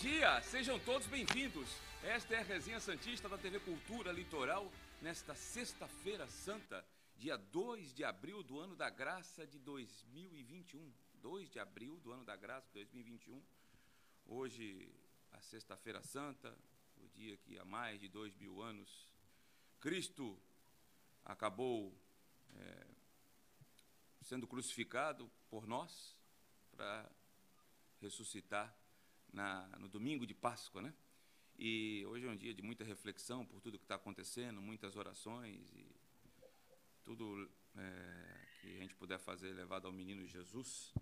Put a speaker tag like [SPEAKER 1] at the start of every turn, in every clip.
[SPEAKER 1] dia, sejam todos bem-vindos. Esta é a Resenha Santista da TV Cultura Litoral, nesta Sexta-feira Santa, dia 2 de abril do ano da graça de 2021. 2 de abril do ano da graça de 2021. Hoje, a Sexta-feira Santa, o dia que há mais de dois mil anos Cristo acabou é, sendo crucificado por nós para ressuscitar na, no domingo de Páscoa, né? E hoje é um dia de muita reflexão por tudo que está acontecendo, muitas orações e tudo é, que a gente puder fazer levado ao menino Jesus,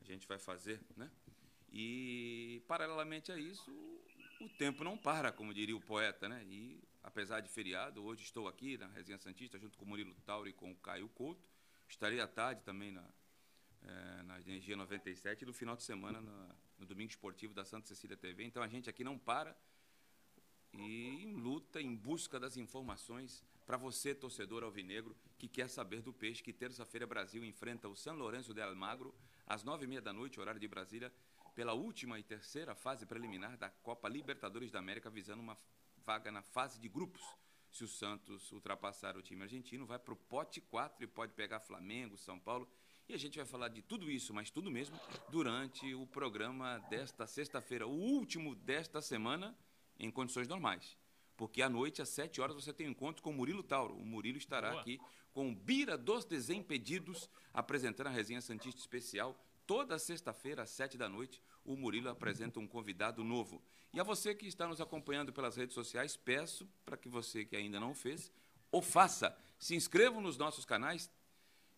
[SPEAKER 1] a gente vai fazer, né? E paralelamente a isso, o tempo não para, como diria o poeta, né? E apesar de feriado, hoje estou aqui na Resenha Santista junto com o Murilo Tauro e com o Caio Couto. Estarei à tarde também na, é, na Energia 97 e no final de semana na, no Domingo Esportivo da Santa Cecília TV. Então a gente aqui não para e em luta em busca das informações para você, torcedor alvinegro, que quer saber do peixe, que terça-feira Brasil enfrenta o São Lourenço de Almagro, às nove e meia da noite, horário de Brasília, pela última e terceira fase preliminar da Copa Libertadores da América, visando uma vaga na fase de grupos. Se o Santos ultrapassar o time argentino, vai para o pote 4 e pode pegar Flamengo, São Paulo e a gente vai falar de tudo isso, mas tudo mesmo, durante o programa desta sexta-feira, o último desta semana, em condições normais. Porque à noite, às 7 horas, você tem um encontro com o Murilo Tauro. O Murilo estará Boa. aqui com o Bira dos Desimpedidos, apresentando a resenha Santista Especial. Toda sexta-feira, às 7 da noite, o Murilo apresenta um convidado novo. E a você que está nos acompanhando pelas redes sociais, peço para que você que ainda não fez, o faça. Se inscreva nos nossos canais,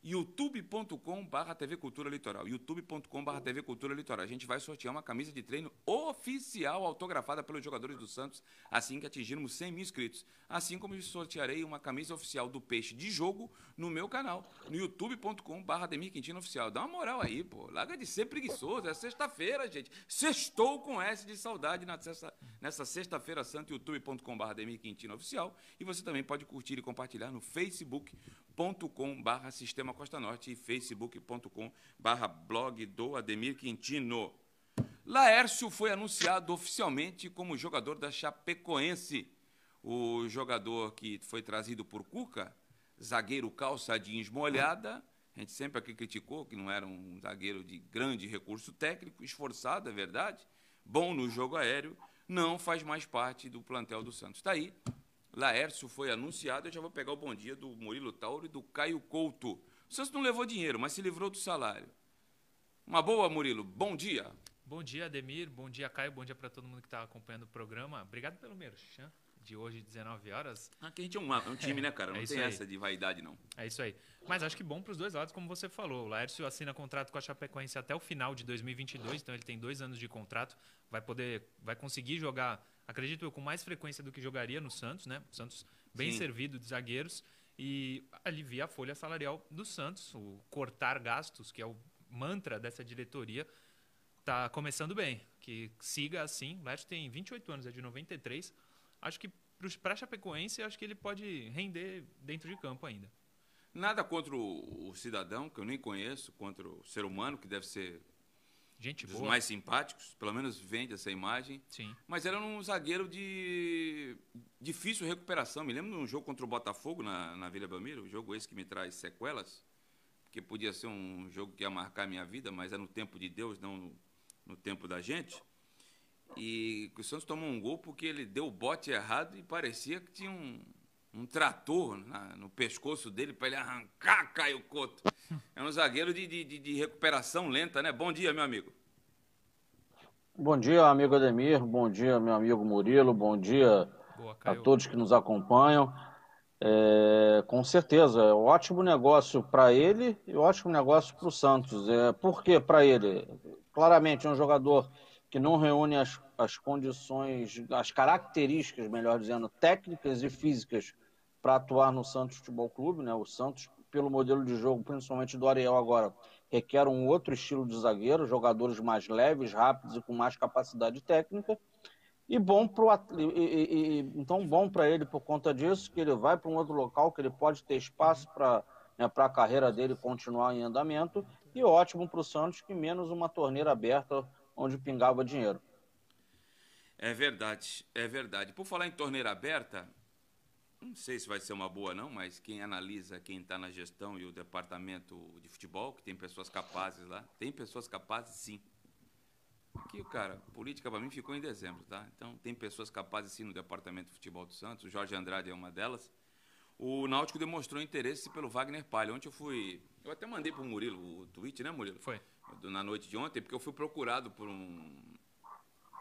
[SPEAKER 1] youtube.com.br TV Cultura Litoral. youtube.com.br TV Cultura Litoral. A gente vai sortear uma camisa de treino oficial autografada pelos jogadores do Santos assim que atingirmos 100 mil inscritos. Assim como sortearei uma camisa oficial do Peixe de Jogo no meu canal, no youtube.com.br Demir Quintino Oficial. Dá uma moral aí, pô. Larga de ser preguiçoso. É sexta-feira, gente. Sextou com S de saudade nessa sexta-feira santa, youtube.com.br Demir Quintino Oficial. E você também pode curtir e compartilhar no facebook.com.br Sistema Costa Norte e facebook.com.br blog do Ademir Quintino. Laércio foi anunciado oficialmente como jogador da Chapecoense. O jogador que foi trazido por Cuca, zagueiro calça jeans molhada, a gente sempre aqui criticou que não era um zagueiro de grande recurso técnico, esforçado, é verdade, bom no jogo aéreo, não faz mais parte do plantel do Santos. Está aí, Laércio foi anunciado, eu já vou pegar o bom dia do Murilo Tauro e do Caio Couto. O Santos não levou dinheiro, mas se livrou do salário. Uma boa, Murilo. Bom dia.
[SPEAKER 2] Bom dia, Ademir. Bom dia, Caio. Bom dia para todo mundo que está acompanhando o programa. Obrigado pelo merchan de hoje, 19 horas.
[SPEAKER 1] Aqui a gente é um, um time, né, cara? Não é tem essa de vaidade, não.
[SPEAKER 2] É isso aí. Mas acho que bom para os dois lados, como você falou. O Laércio assina contrato com a Chapecoense até o final de 2022, então ele tem dois anos de contrato. Vai poder, vai conseguir jogar, acredito eu, com mais frequência do que jogaria no Santos, né? O Santos bem Sim. servido de zagueiros e alivia a folha salarial do Santos. O cortar gastos, que é o mantra dessa diretoria, está começando bem. Que siga assim. O Leste tem 28 anos, é de 93. Acho que para Chapecoense, acho que ele pode render dentro de campo ainda.
[SPEAKER 1] Nada contra o, o, cidadão, que eu nem conheço, contra o ser humano, que deve ser
[SPEAKER 2] Gente
[SPEAKER 1] dos
[SPEAKER 2] boa.
[SPEAKER 1] mais simpáticos, pelo menos vende essa imagem.
[SPEAKER 2] Sim.
[SPEAKER 1] Mas era um zagueiro de difícil recuperação. Me lembro de um jogo contra o Botafogo na, na Vila Belmiro, um jogo esse que me traz sequelas, que podia ser um jogo que ia marcar a minha vida, mas é no tempo de Deus, não no, no tempo da gente. E o Santos tomou um gol porque ele deu o bote errado e parecia que tinha um, um trator na, no pescoço dele para ele arrancar Caio Couto. É um zagueiro de, de, de, recuperação lenta, né? Bom dia, meu amigo.
[SPEAKER 3] Bom dia, amigo Ademir. Bom dia, meu amigo Murilo. Bom dia Boa, a todos que nos acompanham. É, com certeza, é um ótimo negócio para ele e um ótimo negócio para o Santos. É, por que para ele? Claramente, é um jogador que não reúne as, as condições, as características, melhor dizendo, técnicas e físicas para atuar no Santos Futebol Clube. Né? O Santos, pelo modelo de jogo, principalmente do Ariel agora, requer um outro estilo de zagueiro, jogadores mais leves, rápidos e com mais capacidade técnica. E bom e, e então bom para ele por conta disso que ele vai para um outro local que ele pode ter espaço para né, para a carreira dele continuar em andamento e ótimo para o Santos que menos uma torneira aberta onde pingava dinheiro.
[SPEAKER 1] É verdade, é verdade. Por falar em torneira aberta, não sei se vai ser uma boa não, mas quem analisa, quem está na gestão e o departamento de futebol, que tem pessoas capazes lá, tem pessoas capazes sim. Aqui, cara, política para mim ficou em dezembro, tá? Então tem pessoas capazes sim no departamento de futebol do Santos, o Jorge Andrade é uma delas. O Náutico demonstrou interesse pelo Wagner Palha. Ontem eu fui, eu até mandei para o Murilo o tweet, né, Murilo?
[SPEAKER 2] Foi.
[SPEAKER 1] Na noite de ontem, porque eu fui procurado por um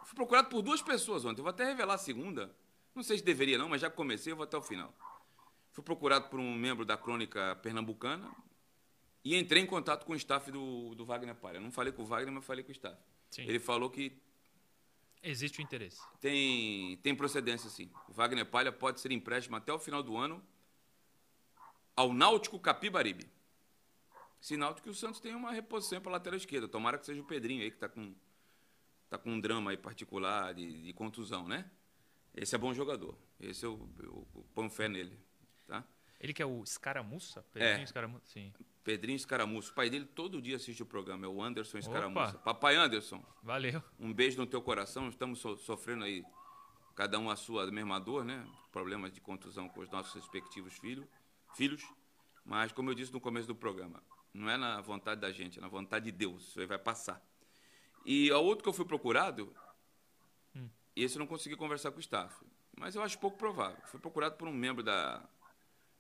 [SPEAKER 1] Fui procurado por duas pessoas ontem. Eu vou até revelar a segunda. Não sei se deveria não, mas já comecei, eu vou até o final. Fui procurado por um membro da crônica pernambucana e entrei em contato com o staff do, do Wagner Palha. Não falei com o Wagner, mas falei com o staff. Sim. Ele falou que
[SPEAKER 2] Existe o interesse.
[SPEAKER 1] Tem, tem procedência, sim. O Wagner Palha pode ser empréstimo até o final do ano ao Náutico Capibaribe. Sinal de que o Santos tem uma reposição para a lateral esquerda. Tomara que seja o Pedrinho aí, que está com tá com um drama aí particular de, de, contusão, né? Esse é bom jogador. Esse eu, eu, eu ponho fé nele, tá?
[SPEAKER 2] Ele que é o Escaramuça?
[SPEAKER 1] Pedrinho é. Escaramuça, sim. Pedrinho Escaramuça. O pai dele todo dia assiste o programa, é o Anderson Escaramuça. Opa. Papai Anderson.
[SPEAKER 2] Valeu.
[SPEAKER 1] Um beijo no teu coração. Estamos so sofrendo aí, cada um a sua mesma dor, né? Problemas de contusão com os nossos respectivos filho, filhos. Mas, como eu disse no começo do programa, não é na vontade da gente, é na vontade de Deus. Isso aí vai passar. E o outro que eu fui procurado, hum. esse eu não consegui conversar com o staff. Mas eu acho pouco provável. Fui procurado por um membro da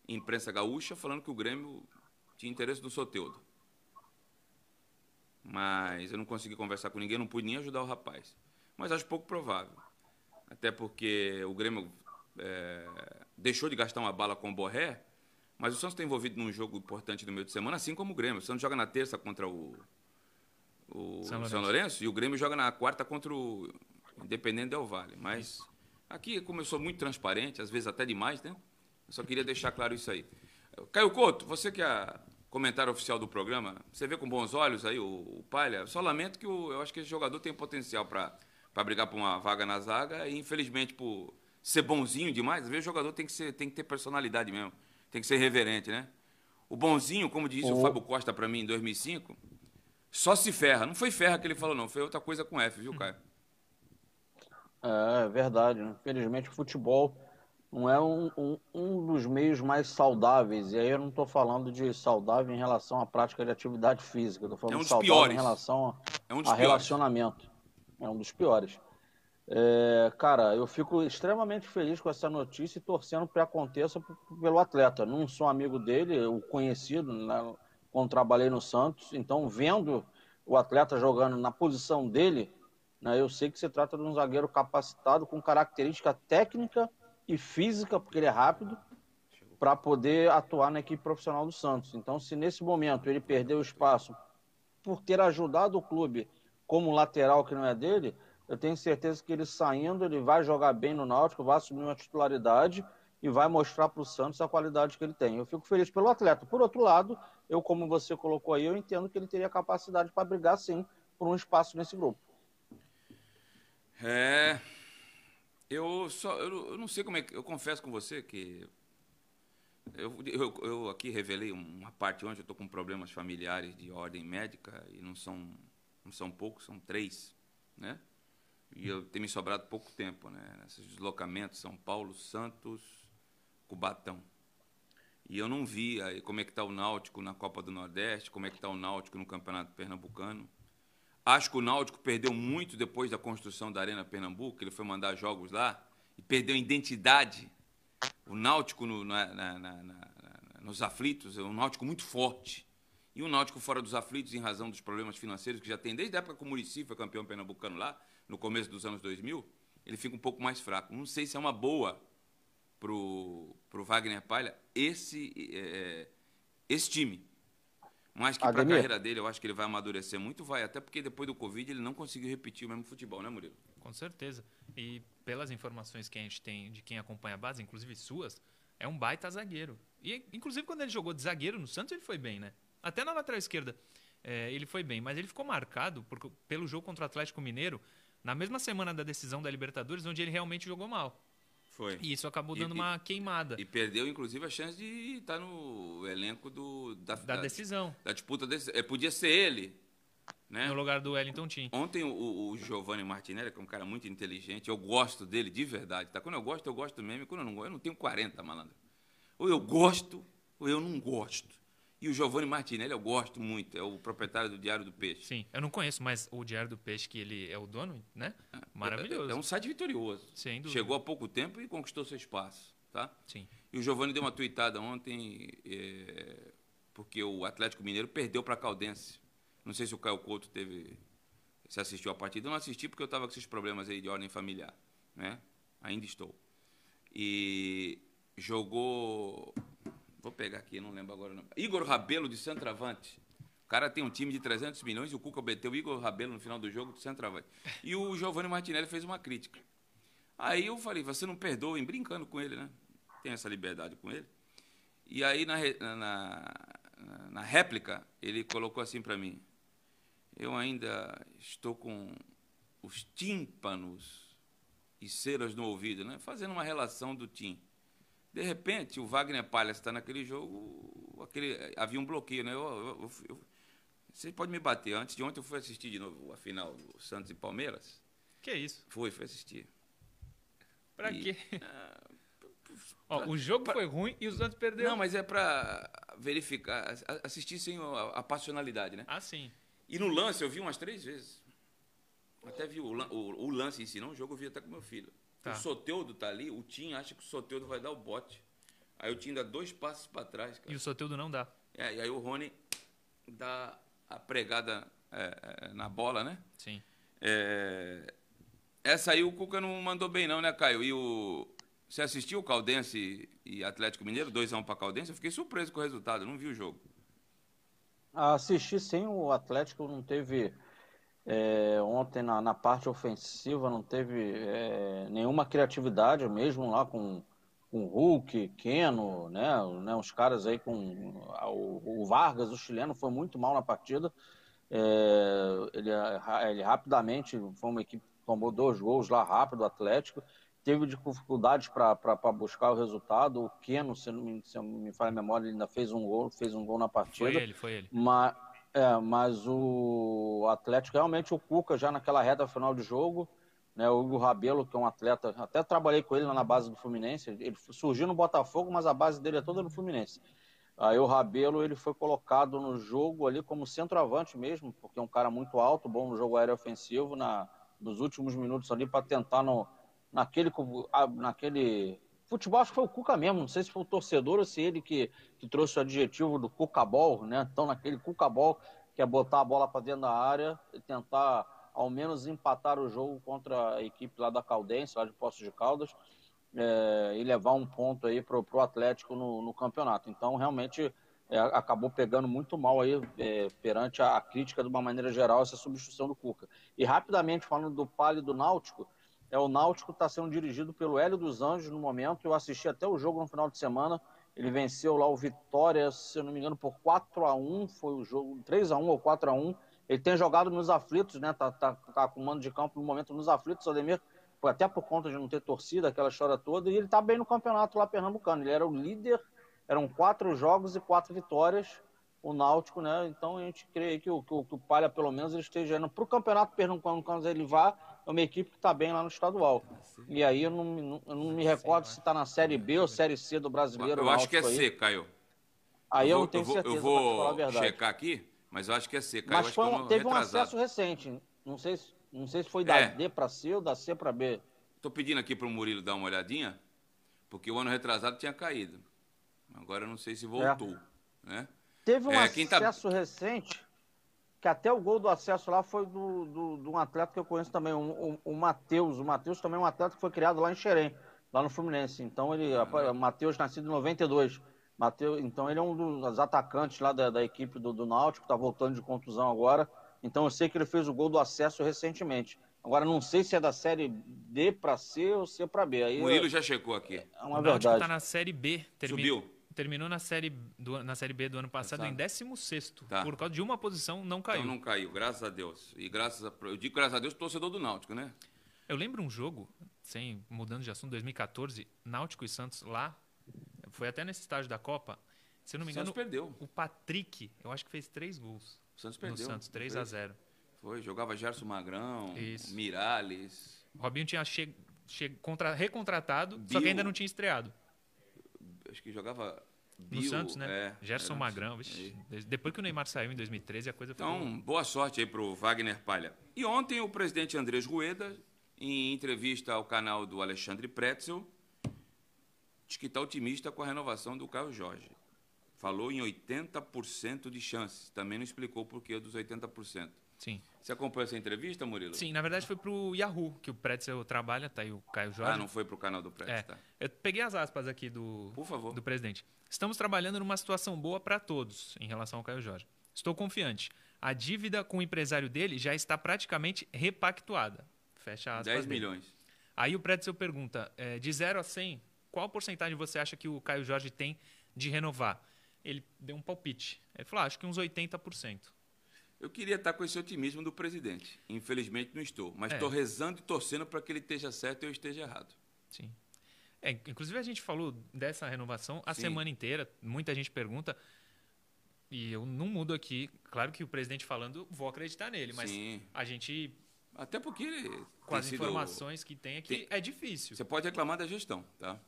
[SPEAKER 1] imprensa gaúcha falando que o Grêmio tinha interesse no Soteudo. Mas eu não consegui conversar com ninguém, não pude nem ajudar o rapaz. Mas acho pouco provável. Até porque o Grêmio é, deixou de gastar uma bala com o Borré, mas o Santos está envolvido num jogo importante no meio de semana, assim como o Grêmio. O Santos joga na terça contra o o São Lourenço. São Lourenço, e o Grêmio joga na quarta contra o Independente Del Vale. Mas aqui começou muito transparente, às vezes até demais, né? Eu só queria deixar claro isso aí. Caio Couto, você que é comentário oficial do programa, você vê com bons olhos aí o, o Palha. Só lamento que o, eu acho que esse jogador tem potencial para brigar por uma vaga na zaga e, infelizmente, por ser bonzinho demais, às vezes o jogador tem que, ser, tem que ter personalidade mesmo, tem que ser reverente, né? O bonzinho, como disse o, o Fábio Costa para mim em 2005, só se ferra. Não foi ferra que ele falou, não. Foi outra coisa com F, viu, Caio?
[SPEAKER 3] É, é verdade. Infelizmente, o futebol não é um, um, um, dos meios mais saudáveis. E aí eu não estou falando de saudável em relação à prática de atividade física. Estou falando é um de saudável piores. em relação a, é um a relacionamento. É um dos piores. É, cara, eu fico extremamente feliz com essa notícia e torcendo para que aconteça pelo atleta. Não sou amigo dele, o conhecido, né? quando trabalhei no Santos. Então, vendo o atleta jogando na posição dele, né, eu sei que se trata de um zagueiro capacitado com característica técnica e física, porque ele é rápido, para poder atuar na equipe profissional do Santos. Então, se nesse momento ele perdeu espaço por ter ajudado o clube como lateral que não é dele, eu tenho certeza que ele saindo, ele vai jogar bem no Náutico, vai assumir uma titularidade e vai mostrar para o Santos a qualidade que ele tem. Eu fico feliz pelo atleta. Por outro lado, eu, como você colocou aí, eu entendo que ele teria capacidade para brigar, sim, por um espaço nesse grupo.
[SPEAKER 1] É. Eu só. Eu, eu não sei como é que. Eu confesso com você que. Eu, eu, eu aqui revelei uma parte onde eu estou com problemas familiares de ordem médica e não são, não são poucos, são três, né? E eu tenho me sobrado pouco tempo, né? Nesses deslocamentos, São Paulo, Santos, Cubatão. E eu não vi aí como é que está o Náutico na Copa do Nordeste, como é que está o Náutico no Campeonato Pernambucano. Acho que o Náutico perdeu muito depois da construção da Arena Pernambuco, ele foi mandar jogos lá e perdeu identidade. O Náutico no, na, na, na, nos aflitos é um Náutico muito forte. E o Náutico fora dos aflitos em razão dos problemas financeiros que já tem desde a época que o Murici foi campeão pernambucano lá, no começo dos anos 2000, ele fica um pouco mais fraco. Não sei se é uma boa pro, pro Wagner Palha esse, é, esse time. Mas que para a carreira dele, eu acho que ele vai amadurecer muito, vai. Até porque depois do Covid ele não conseguiu repetir o mesmo futebol, né, Murilo?
[SPEAKER 2] Com certeza. E pelas informações que a gente tem de quem acompanha a base, inclusive suas, é um baita zagueiro. E, inclusive, quando ele jogou de zagueiro no Santos, ele foi bem, né? Até na lateral esquerda é, ele foi bem. Mas ele ficou marcado por, pelo jogo contra o Atlético Mineiro na mesma semana da decisão da Libertadores, onde ele realmente jogou mal.
[SPEAKER 1] Foi.
[SPEAKER 2] E isso acabou dando e, uma queimada.
[SPEAKER 1] E perdeu, inclusive, a chance de estar no elenco do,
[SPEAKER 2] da, da, da decisão.
[SPEAKER 1] Da disputa. Desse, é, podia ser ele.
[SPEAKER 2] né? no lugar do Wellington Tim.
[SPEAKER 1] Ontem o, o Giovanni Martinelli, que é um cara muito inteligente, eu gosto dele de verdade, tá? Quando eu gosto, eu gosto mesmo, quando eu não gosto, eu não tenho 40, malandro. Ou eu gosto, ou eu não gosto. E o Giovanni Martinelli eu gosto muito, é o proprietário do Diário do Peixe.
[SPEAKER 2] Sim, eu não conheço, mas o Diário do Peixe, que ele é o dono, né? É, Maravilhoso.
[SPEAKER 1] É, é um site vitorioso.
[SPEAKER 2] Sem dúvida.
[SPEAKER 1] Chegou há pouco tempo e conquistou seu espaço, tá?
[SPEAKER 2] Sim.
[SPEAKER 1] E o Giovanni deu uma tuitada ontem, é, porque o Atlético Mineiro perdeu para a Caldense. Não sei se o Caio Couto teve, se assistiu a partida. Eu não assisti porque eu estava com esses problemas aí de ordem familiar, né? Ainda estou. E jogou Vou pegar aqui, não lembro agora. Não. Igor Rabelo de centroavante. O cara tem um time de 300 milhões e o Cuca meteu o Igor Rabelo no final do jogo de centroavante. E o Giovanni Martinelli fez uma crítica. Aí eu falei, você não perdoa, brincando com ele, né? Tem essa liberdade com ele. E aí na, na, na réplica, ele colocou assim para mim: Eu ainda estou com os tímpanos e ceras no ouvido, né? Fazendo uma relação do tim. De repente, o Wagner Palhares está naquele jogo, aquele, havia um bloqueio, né? Eu, eu, eu, você pode me bater. Antes de ontem eu fui assistir de novo a final do Santos e Palmeiras.
[SPEAKER 2] Que isso?
[SPEAKER 1] Fui, fui assistir.
[SPEAKER 2] Pra e, quê? Ah, Ó, pra, o jogo pra, foi ruim e o Santos perdeu.
[SPEAKER 1] Não, mas é para verificar, assistir sem a, a, passionalidade, né?
[SPEAKER 2] Ah, sim.
[SPEAKER 1] E no lance eu vi umas três vezes. Até vi o, o, o lance em si, não o jogo eu vi até com meu filho. Tá. O Soteudo tá ali, o Tim acha que o Soteudo vai dar o bote. Aí o Tim dá dois passos para trás. Cara.
[SPEAKER 2] E o Soteudo não dá.
[SPEAKER 1] É, e aí o Rony dá a pregada é, é, na bola, né?
[SPEAKER 2] Sim.
[SPEAKER 1] É, essa aí o Cuca não mandou bem não, né, Caio? E o... Você assistiu o Caldense e Atlético Mineiro, 2x1 um para Caldense? Eu fiquei surpreso com o resultado, não vi o jogo.
[SPEAKER 3] Assisti sim, o Atlético não teve é, ontem na, na, parte ofensiva não teve é, nenhuma criatividade, mesmo lá com, com Hulk, Keno, né, né, os caras aí com o, o, Vargas, o chileno, foi muito mal na partida. É, ele, ele, rapidamente foi uma equipe que tomou dois gols lá rápido, o Atlético. Teve dificuldades para buscar o resultado. O Keno, se não me, se não me falha a memória, ele ainda fez um gol, fez um gol na partida.
[SPEAKER 2] Foi ele, foi ele.
[SPEAKER 3] Mas, é, mas o Atlético, realmente o Cuca já naquela reta final de jogo, né, o Hugo Rabelo, que é um atleta, até trabalhei com ele lá na base do Fluminense, ele surgiu no Botafogo, mas a base dele é toda no Fluminense. Aí o Rabelo, ele foi colocado no jogo ali como centroavante mesmo, porque é um cara muito alto, bom no jogo aéreo ofensivo, na, nos últimos minutos ali para tentar no, naquele, naquele futebol, acho que foi o Cuca mesmo, não sei se foi o torcedor ou se ele que, que trouxe o adjetivo do Cuca-ball, né? Então, naquele Cuca-ball, que é botar a bola para dentro da área e tentar, ao menos, empatar o jogo contra a equipe lá da Caldense, lá de Poços de Caldas, é, e levar um ponto aí pro, pro Atlético no, no campeonato. Então, realmente, é, acabou pegando muito mal aí é, perante a, a, crítica, de uma maneira geral, essa substituição do Cuca. E, rapidamente, falando do Palio do Náutico, é, o Náutico está sendo dirigido pelo Hélio dos Anjos no momento. Eu assisti até o jogo no final de semana. Ele venceu lá o Vitória, se eu não me engano, por 4 a 1 Foi o jogo 3 a 1 ou 4 a 1 Ele tem jogado nos aflitos, né? Tá, tá, tá com mando de campo no momento nos aflitos, Ademir. Até por conta de não ter torcida, aquela história toda. E ele tá bem no campeonato lá pernambucano. Ele era o líder, eram quatro jogos e quatro vitórias o Náutico, né? Então a gente crê que o, que o, que o Palha, pelo menos, ele esteja indo para o Campeonato Pernambucano, quando ele vá, é uma equipe que está bem lá no estadual. E aí eu não, não, eu não me recordo se está na Série B ou Série C do brasileiro.
[SPEAKER 1] Eu acho que é C, Caio.
[SPEAKER 3] Aí eu, vou, não tenho eu certeza.
[SPEAKER 1] Eu vou checar aqui, mas eu acho que é C.
[SPEAKER 3] Caio, mas foi um, teve retrasado. um acesso recente. Não sei, não sei se foi da é. D para C ou da C para B.
[SPEAKER 1] Estou pedindo aqui para o Murilo dar uma olhadinha, porque o ano retrasado tinha caído. Agora eu não sei se voltou. É. Né?
[SPEAKER 3] Teve um é, tá acesso tá... recente que até o gol do acesso lá foi do, do, de um atleta que eu conheço também, o, o, o Matheus. O Matheus também é um atleta que foi criado lá em Xerém, lá no Fluminense. Então ele, uhum. Matheus nascido em 92. Mateus, então ele é um dos atacantes lá da, da equipe do, do Náutico, está voltando de contusão agora. Então eu sei que ele fez o gol do acesso recentemente. Agora não sei se é da série D para C ou C para B. Aí,
[SPEAKER 1] Murilo já chegou aqui.
[SPEAKER 3] É uma o Náutico
[SPEAKER 2] está na série B.
[SPEAKER 1] Termina... Subiu
[SPEAKER 2] terminou na série, do, na série B do ano passado Exato. em 16 tá. Por causa de uma posição, não caiu.
[SPEAKER 1] Então não caiu, graças a Deus. E graças a, eu digo graças a Deus, torcedor do Náutico, né?
[SPEAKER 2] Eu lembro um jogo, sem mudando de assunto, 2014, Náutico e Santos lá. Foi até nesse estágio da Copa. Se eu não me engano,
[SPEAKER 1] perdeu.
[SPEAKER 2] o Patrick, eu acho que fez três gols.
[SPEAKER 1] O Santos perdeu.
[SPEAKER 2] No Santos, 3 a 0
[SPEAKER 1] Foi, jogava Gerson Magrão, Isso. Miralles.
[SPEAKER 2] Robinho tinha che... Che... Contra... recontratado, Bill, só que ainda não tinha estreado.
[SPEAKER 1] Acho que jogava
[SPEAKER 2] Bill, no Santos, né? É, Gerson Magrão. Vixe, depois que o Neymar saiu em 2013, a coisa
[SPEAKER 1] foi. Então, boa sorte aí pro Wagner Palha. E ontem o presidente Andrés Rueda, em entrevista ao canal do Alexandre Pretzel, disse que está otimista com a renovação do Caio Jorge. Falou em 80% de chances. Também não explicou o porquê dos 80%.
[SPEAKER 2] Sim.
[SPEAKER 1] Você acompanhou essa entrevista, Murilo?
[SPEAKER 2] Sim, na verdade foi para o Yahoo, que o Pretzel trabalha, tá aí o Caio Jorge.
[SPEAKER 1] Ah, não foi para o canal do Pretzel, é. tá.
[SPEAKER 2] Eu peguei as aspas aqui do, Por favor. do presidente. Estamos trabalhando numa situação boa para todos em relação ao Caio Jorge. Estou confiante. A dívida com o empresário dele já está praticamente repactuada. Fecha aspas.
[SPEAKER 1] 10 milhões. Dele.
[SPEAKER 2] Aí o Pretzel pergunta, é, de 0 a 100, qual porcentagem você acha que o Caio Jorge tem de renovar? Ele deu um palpite. Ele falou, ah, acho que uns 80%.
[SPEAKER 1] Eu queria estar com esse otimismo do presidente. Infelizmente não estou. Mas estou é. rezando e torcendo para que ele esteja certo e eu esteja errado.
[SPEAKER 2] Sim. É, inclusive a gente falou dessa renovação a Sim. semana inteira. Muita gente pergunta. E eu não mudo aqui. Claro que o presidente falando, vou acreditar nele. Mas Sim. a gente.
[SPEAKER 1] Até porque.
[SPEAKER 2] Com as sido... informações que tem aqui, tem... é difícil.
[SPEAKER 1] Você pode reclamar da gestão, tá?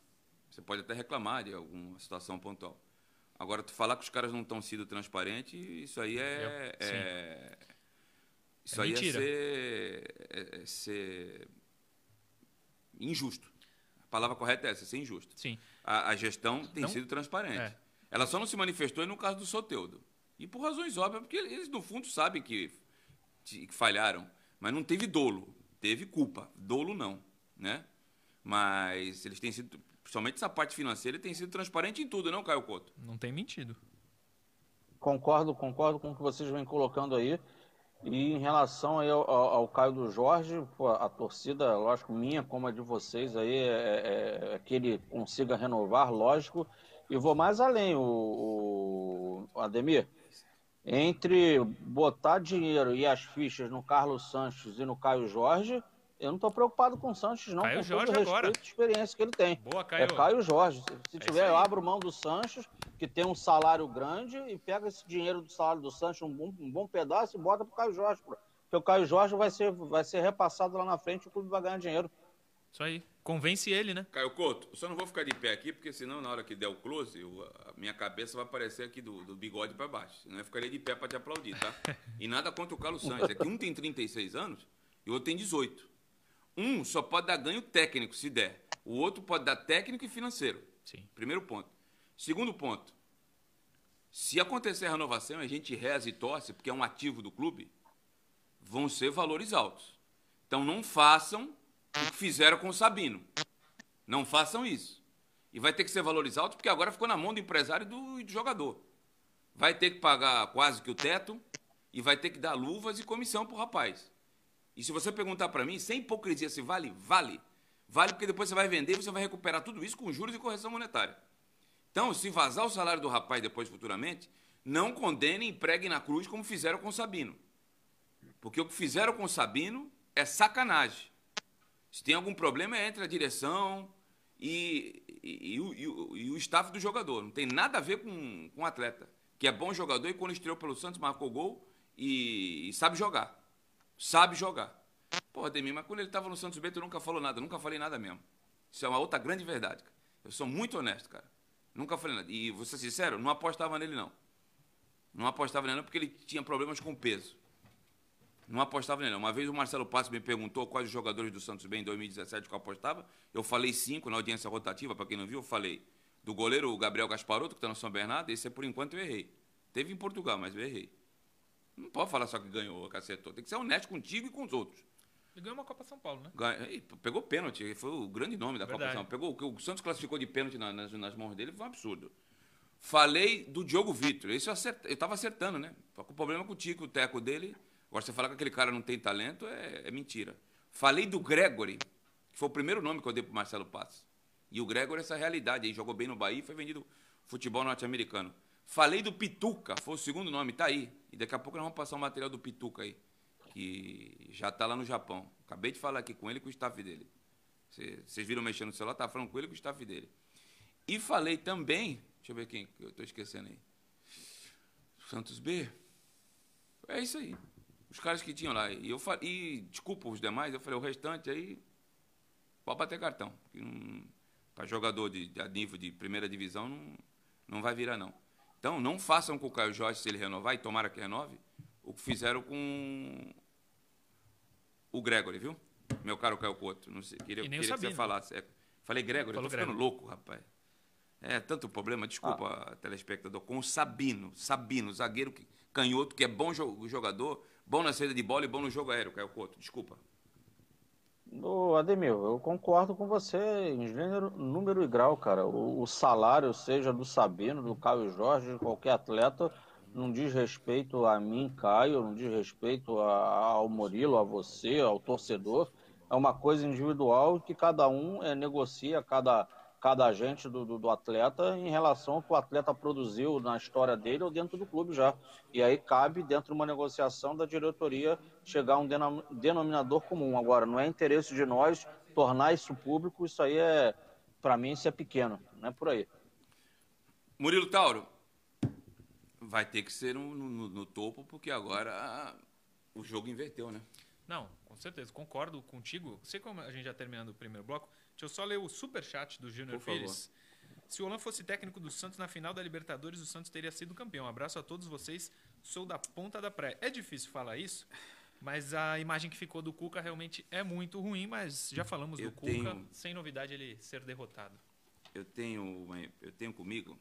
[SPEAKER 1] Você pode até reclamar de alguma situação pontual. Agora, tu falar que os caras não estão sendo transparentes, isso aí é. é isso é aí é mentira. é ser, é, é ser injusto. A palavra correta é essa, ser injusto.
[SPEAKER 2] Sim.
[SPEAKER 1] A, a gestão tem sido transparente. É. Ela só não se manifestou no caso do Soteudo. E por razões óbvias, porque eles, no fundo, sabem que, que falharam. Mas não teve dolo. Teve culpa. Dolo não. Né? Mas eles têm sido principalmente essa parte financeira, ele tem sido transparente em tudo, não, Caio Couto?
[SPEAKER 2] Não tem mentido.
[SPEAKER 3] Concordo, concordo com o que vocês vêm colocando aí. E em relação aí ao, ao, ao Caio do Jorge, pô, a torcida, lógico, minha como a de vocês aí, é, é, é, que ele consiga renovar, lógico. E vou mais além, o, o Ademir. Entre botar dinheiro e as fichas no Carlos Sanches e no Caio Jorge, eu não estou preocupado com o Sanches, não,
[SPEAKER 2] Caio
[SPEAKER 3] com
[SPEAKER 2] Jorge
[SPEAKER 3] todo o
[SPEAKER 2] agora.
[SPEAKER 3] respeito e experiência que ele tem.
[SPEAKER 2] Boa, Caio.
[SPEAKER 3] É Caio Jorge. Se, é tiver, eu abro mão do Sanches, que tem um salário grande, e pega esse dinheiro do salário do Sanches, um bom, um bom pedaço, e bota para o Caio Jorge. Porque o Caio Jorge vai ser, vai ser repassado lá na frente e o clube vai ganhar dinheiro.
[SPEAKER 2] Isso aí. Convence ele, né?
[SPEAKER 1] Caio Couto, eu só não vou ficar de pé aqui, porque senão na hora que der o close, eu, a minha cabeça vai aparecer aqui do, do bigode para baixo. Senão eu ficaria de pé para te aplaudir, tá? e nada contra o Carlos Sanches. É que um tem 36 anos e o outro tem 18. Um só pode dar ganho técnico, se der. O outro pode dar técnico e financeiro.
[SPEAKER 2] Sim.
[SPEAKER 1] Primeiro ponto. Segundo ponto. Se acontecer a renovação, a gente reza e torce, porque é um ativo do clube, vão ser valores altos. Então não façam o que fizeram com o Sabino. Não façam isso. E vai ter que ser valores altos, porque agora ficou na mão do empresário e do, do jogador. Vai ter que pagar quase que o teto e vai ter que dar luvas e comissão pro rapaz. E se você perguntar para mim, sem hipocrisia, se vale, vale. Vale porque depois você vai vender e você vai recuperar tudo isso com juros e correção monetária. Então, se vazar o salário do rapaz depois futuramente, não condenem e preguem na cruz como fizeram com o Sabino. Porque o que fizeram com o Sabino é sacanagem. Se tem algum problema, é entre a direção e, e, e, o, o, e o staff do jogador. Não tem nada a ver com, com o atleta, que é bom jogador e quando estreou pelo Santos marcou gol e sabe jogar sabe jogar. Pô, Ademir, mas quando ele estava no Santos Bento, eu nunca falou nada, nunca falei nada mesmo. Isso é uma outra grande verdade. Cara. Eu sou muito honesto, cara. Nunca falei nada. E vou ser sincero, não apostava nele, não. Não apostava nele, não, porque ele tinha problemas com peso. Não apostava nele, não. Uma vez o Marcelo Passos me perguntou quais os jogadores do Santos B em 2017 que eu apostava. Eu falei cinco na audiência rotativa, para quem não viu, eu falei do goleiro Gabriel Gasparotto, que está no São Bernardo. Esse, é por enquanto, eu errei. Teve em Portugal, mas eu errei. Não pode falar só que ganhou, que acertou. Tem que ser honesto contigo e com os outros.
[SPEAKER 2] Ele ganhou uma Copa São Paulo, né?
[SPEAKER 1] Ganha, pegou pênalti, foi o grande nome da Verdade. Copa São Paulo. Pegou, o que o Santos classificou de pênalti nas, nas mãos dele foi um absurdo. Falei do Diogo Vitor. Isso eu, eu tava acertando, né? Com o problema com o Tico, o teco dele. Agora, você falar que aquele cara não tem talento é, é, mentira. Falei do Gregory, que foi o primeiro nome que eu dei pro Marcelo Passos. E o Gregory, essa realidade aí, jogou bem no Bahia e foi vendido futebol norte-americano. Falei do Pituca, foi o segundo nome, tá aí. E daqui a pouco nós vamos passar o material do Pituca aí, que já está lá no Japão. Acabei de falar aqui com ele e com o staff dele. Vocês viram mexendo no celular? Tá falando com ele e com o staff dele. E falei também, deixa eu ver quem eu estou esquecendo aí. Santos B. É isso aí. Os caras que tinham lá. E eu e desculpa os demais, eu falei, o restante aí pode bater cartão. Para jogador de, de, nível de primeira divisão não, não vai virar, não. Então, não façam com o Caio Jorge, se ele renovar, e tomara que renove, o que fizeram com o Gregory, viu? Meu caro Caio Couto. Não sei, queria, queria que você falasse. É, falei Gregory, Falou eu tô ficando Gregory. louco, rapaz. É, tanto problema, desculpa, ah. telespectador, com o Sabino, Sabino, zagueiro que, canhoto, que é bom jogador, bom na saída de bola e bom no jogo aéreo, Caio Couto, desculpa.
[SPEAKER 3] Ô, Ademir, eu concordo com você em gênero, número e grau, cara. O, o, salário, seja do Sabino, do Caio Jorge, de qualquer atleta, não diz respeito a mim, Caio, não diz respeito a, ao Murilo, a você, ao torcedor. É uma coisa individual que cada um é, negocia, cada cada agente do, do, do, atleta em relação ao que o atleta produziu na história dele ou dentro do clube já. E aí cabe, dentro de uma negociação da diretoria, chegar a um denominador comum. Agora, não é interesse de nós tornar isso público, isso aí é, para mim, isso é pequeno, não é por aí.
[SPEAKER 1] Murilo Tauro, vai ter que ser no, no, no topo, porque agora o jogo inverteu, né?
[SPEAKER 2] Não, com certeza, concordo contigo. Sei como a gente já terminando o primeiro bloco, Deixa eu só ler o super chat do Júnior Pires. Se o Olan fosse técnico do Santos na final da Libertadores, o Santos teria sido campeão. Um abraço a todos vocês. Sou da ponta da praia. É difícil falar isso, mas a imagem que ficou do Cuca realmente é muito ruim, mas já falamos eu do tenho, Cuca, sem novidade ele ser derrotado.
[SPEAKER 1] Eu tenho, eu tenho comigo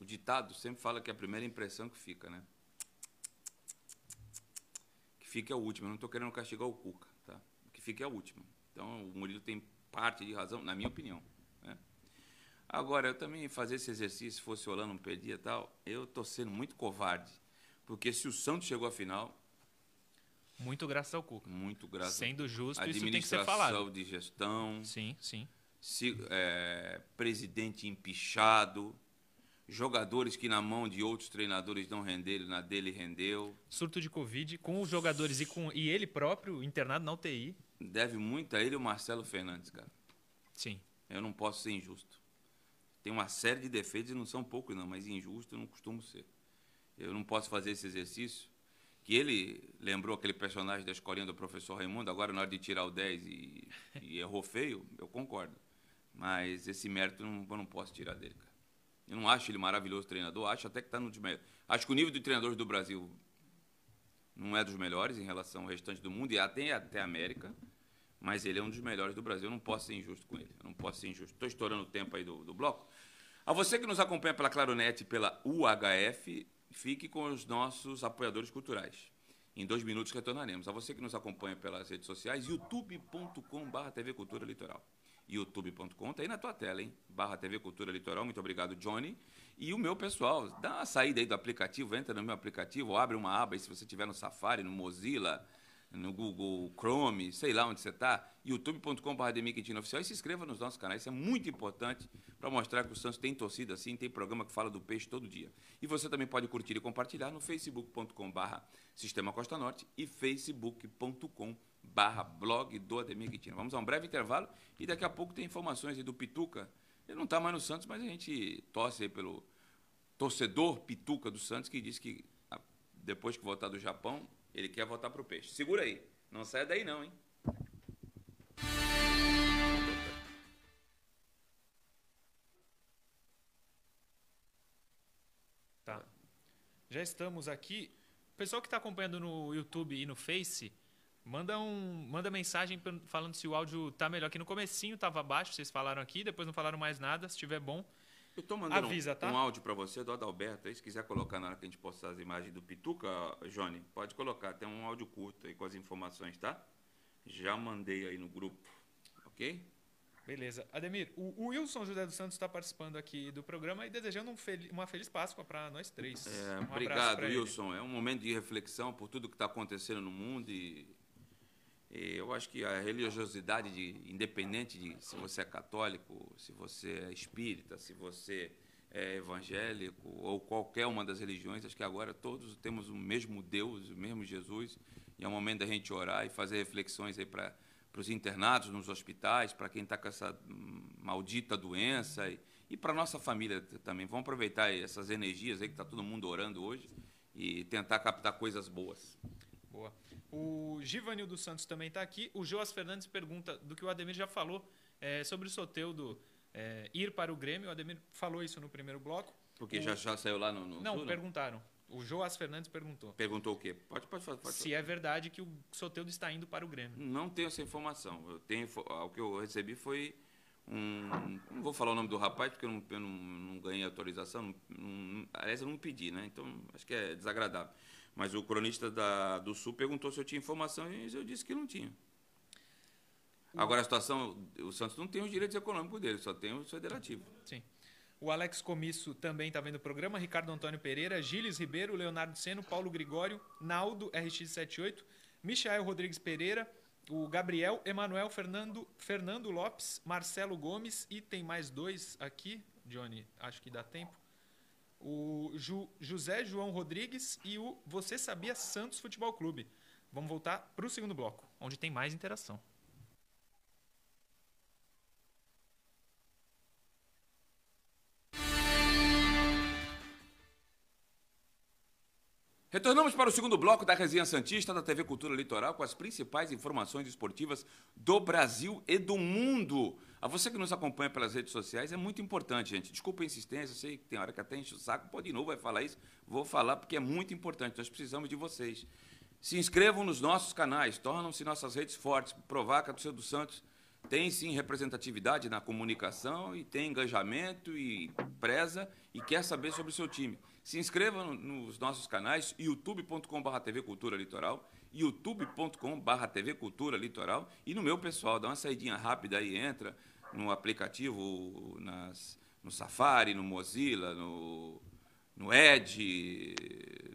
[SPEAKER 1] o ditado sempre fala que a primeira impressão que fica, né? Que fica é o último. Eu não estou querendo castigar o Cuca, tá? Que fica é o último. Então o Murilo tem parte de razão, na minha opinião. Né? Agora, eu também fazer esse exercício, se fosse Holanda, não perdia tal, eu estou sendo muito covarde. Porque se o Santos chegou à final.
[SPEAKER 2] Muito graças ao Cuca.
[SPEAKER 1] Muito graças
[SPEAKER 2] Sendo justo, isso tem que ser falado.
[SPEAKER 1] de gestão.
[SPEAKER 2] Sim, sim.
[SPEAKER 1] Se, é, presidente empichado. Jogadores que na mão de outros treinadores não renderam, na dele rendeu.
[SPEAKER 2] Surto de Covid com os jogadores e, com, e ele próprio internado na UTI
[SPEAKER 1] deve muito a ele o Marcelo Fernandes, cara.
[SPEAKER 2] Sim.
[SPEAKER 1] Eu não posso ser injusto. Tem uma série de defeitos e não são poucos, não, mas injusto eu não costumo ser. Eu não posso fazer esse exercício. Que ele lembrou aquele personagem da escolinha do professor Raimundo, agora na hora de tirar o 10 e, e errou feio, eu concordo. Mas esse mérito não, eu não posso tirar dele, cara. Eu não acho ele maravilhoso treinador, acho até que está no melhor. Acho que o nível de treinadores do Brasil não é dos melhores em relação ao restante do mundo e até até a América mas ele é um dos melhores do Brasil. Eu não posso ser injusto com ele. Eu não posso ser injusto. Estou estourando o tempo aí do, do bloco. A você que nos acompanha pela Claronet e pela UHF, fique com os nossos apoiadores culturais. Em dois minutos retornaremos. A você que nos acompanha pelas redes sociais, youtube.com.br TV Cultura Litoral. youtube.com, tá aí na tua tela, hein? Barra TV Cultura Litoral. Muito obrigado, Johnny. E o meu pessoal, dá uma saída aí do aplicativo, entra no meu aplicativo, abre uma aba aí se você estiver no Safari, no Mozilla, no Google Chrome, sei lá onde você está, youtube.com.br oficial e se inscreva nos nossos canais. Isso é muito importante para mostrar que o Santos tem torcida assim, tem programa que fala do peixe todo dia. E você também pode curtir e compartilhar no facebook.com.br Sistema Costa Norte e facebook.com.br blog do Ademir Quintino. Vamos a um breve intervalo e daqui a pouco tem informações do Pituca. Ele não está mais no Santos, mas a gente torce pelo torcedor Pituca do Santos que diz que ah, depois que voltar do Japão ele quer voltar pro peixe. Segura aí. Não saia daí não, hein?
[SPEAKER 2] Tá. Já estamos aqui. O pessoal que está acompanhando no YouTube e no Face, manda um, manda mensagem falando se o áudio tá melhor. Aqui no comecinho tava baixo, vocês falaram aqui, depois não falaram mais nada. Se estiver bom,
[SPEAKER 1] eu estou mandando Avisa, tá? um, áudio para você do Adalberto aí, se quiser colocar na hora que a gente postar as imagens do Pituca, Johnny, pode colocar, tem um áudio curto aí com as informações, tá? Já mandei aí no grupo, ok?
[SPEAKER 2] Beleza. Ademir, o, Wilson José dos Santos está participando aqui do programa e desejando um fel uma feliz Páscoa para nós três.
[SPEAKER 1] É, um obrigado, Wilson. Ele. É um momento de reflexão por tudo que está acontecendo no mundo e eu acho que a religiosidade, de, independente de se você é católico, se você é espírita, se você é evangélico ou qualquer uma das religiões, acho que agora todos temos o mesmo Deus, o mesmo Jesus, e é o momento da gente orar e fazer reflexões aí para para os internados nos hospitais, para quem está com essa maldita doença e, e para nossa família também. Vamos aproveitar essas energias aí que está todo mundo orando hoje e tentar captar coisas boas.
[SPEAKER 2] Boa. O Givanil dos Santos também está aqui. O Joas Fernandes pergunta do que o Ademir já falou é, sobre o Soteudo é, ir para o Grêmio. O Ademir falou isso no primeiro bloco.
[SPEAKER 1] Porque
[SPEAKER 2] o...
[SPEAKER 1] já, já saiu lá no. no
[SPEAKER 2] não, sul, perguntaram. O Joas Fernandes perguntou.
[SPEAKER 1] Perguntou o quê? Pode, pode, pode, pode.
[SPEAKER 2] Se é verdade que o Soteudo está indo para o Grêmio.
[SPEAKER 1] Não tenho essa informação. Eu tenho, o que eu recebi foi um. Não vou falar o nome do rapaz, porque eu não, eu não, não ganhei autorização. Não, aliás, eu não pedi, né? Então, acho que é desagradável. Mas o cronista da, do Sul perguntou se eu tinha informação e eu disse que não tinha. Agora a situação, o Santos não tem os direitos econômicos dele, só tem os federativos.
[SPEAKER 2] Sim. O Alex Comisso também está vendo o programa. Ricardo Antônio Pereira, Gilles Ribeiro, Leonardo Seno, Paulo Grigório, Naldo RX78, Michael Rodrigues Pereira, o Gabriel, Emanuel Fernando, Fernando Lopes, Marcelo Gomes e tem mais dois aqui, Johnny, acho que dá tempo o Ju, José João Rodrigues e o Você Sabia Santos Futebol Clube. Vamos voltar para o segundo bloco, onde tem mais interação.
[SPEAKER 1] Retornamos para o segundo bloco da Resenha Santista da TV Cultura Litoral com as principais informações esportivas do Brasil e do mundo. A você que nos acompanha pelas redes sociais é muito importante, gente. Desculpa a insistência, sei que tem hora que até enche o saco. Pode de novo vai falar isso. Vou falar porque é muito importante. Nós precisamos de vocês. Se inscrevam nos nossos canais, tornam-se nossas redes fortes. Provar que a torcida Santos tem sim representatividade na comunicação e tem engajamento e preza e quer saber sobre o seu time. Se inscreva nos nossos canais youtube.com.br TV Cultura Litoral, youtube.com.br TV Cultura Litoral e no meu pessoal, dá uma saidinha rápida aí, entra no aplicativo, nas, no Safari, no Mozilla, no, no Edge,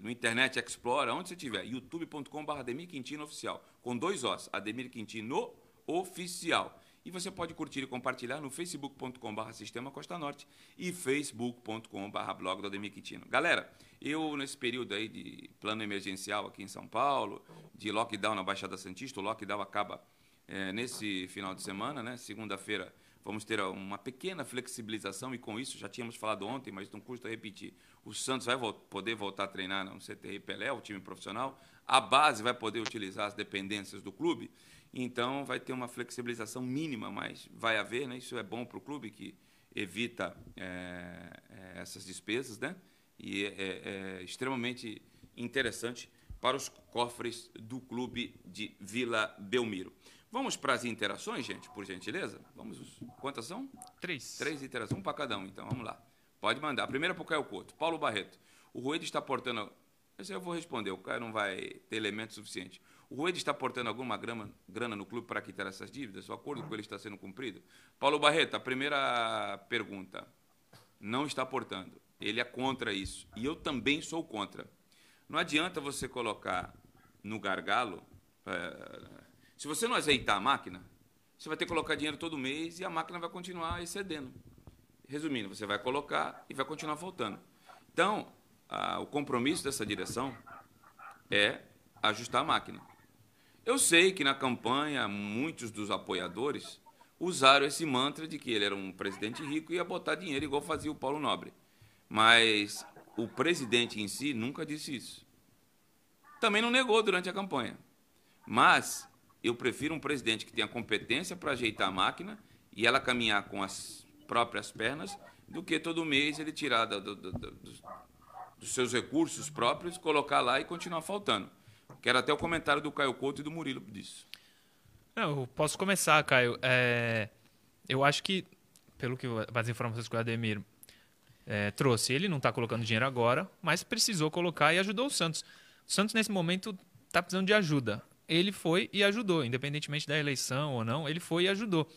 [SPEAKER 1] no Internet Explorer, onde você tiver, youtube.com.br Ademir Quintino Oficial, com dois Os, Ademir Quintino Oficial. E você pode curtir e compartilhar no facebook.com.br Sistema Costa Norte e facebook.com.br blog do Ademir Quintino. Galera, eu nesse período aí de plano emergencial aqui em São Paulo, de lockdown na Baixada Santista, o lockdown acaba é, nesse final de semana, né? Segunda-feira vamos ter uma pequena flexibilização e com isso, já tínhamos falado ontem, mas não custa repetir, o Santos vai poder voltar a treinar no CTR Pelé, o time profissional, a base vai poder utilizar as dependências do clube então vai ter uma flexibilização mínima, mas vai haver, né? Isso é bom para o clube que evita é, essas despesas, né? E é, é, é, extremamente interessante para os cofres do clube de Vila Belmiro. Vamos para as interações, gente, por gentileza? Vamos. Quantas são?
[SPEAKER 2] Três.
[SPEAKER 1] Três interações, um para cada um, então vamos lá. Pode mandar. A primeira para o Caio Couto. Paulo Barreto. O Rueda está portando. Esse eu vou responder, o Caio não vai ter elemento suficiente. O Rueda está aportando alguma grama, grana no clube para quitar essas dívidas? O acordo com ele está sendo cumprido? Paulo Barreto, a primeira pergunta. Não está aportando. Ele é contra isso. E eu também sou contra. Não adianta você colocar no gargalo. É, se você não azeitar a máquina, você vai ter que colocar dinheiro todo mês e a máquina vai continuar excedendo. Resumindo, você vai colocar e vai continuar faltando. Então, a, o compromisso dessa direção é ajustar a máquina. Eu sei que na campanha muitos dos apoiadores usaram esse mantra de que ele era um presidente rico e ia botar dinheiro igual fazia o Paulo Nobre. Mas o presidente em si nunca disse isso. Também não negou durante a campanha. Mas eu prefiro um presidente que tenha competência para ajeitar a máquina e ela caminhar com as próprias pernas do que todo mês ele tirar do, do, do, dos seus recursos próprios, colocar lá e continuar faltando. Quero até o comentário do Caio Couto e do Murilo disso.
[SPEAKER 2] Não, eu posso começar, Caio. É, eu acho que, pelo que as informações que o Ademir é, trouxe, ele não está colocando dinheiro agora, mas precisou colocar e ajudou o Santos. O Santos, nesse momento, está precisando de ajuda. Ele foi e ajudou, independentemente da eleição ou não, ele foi e ajudou.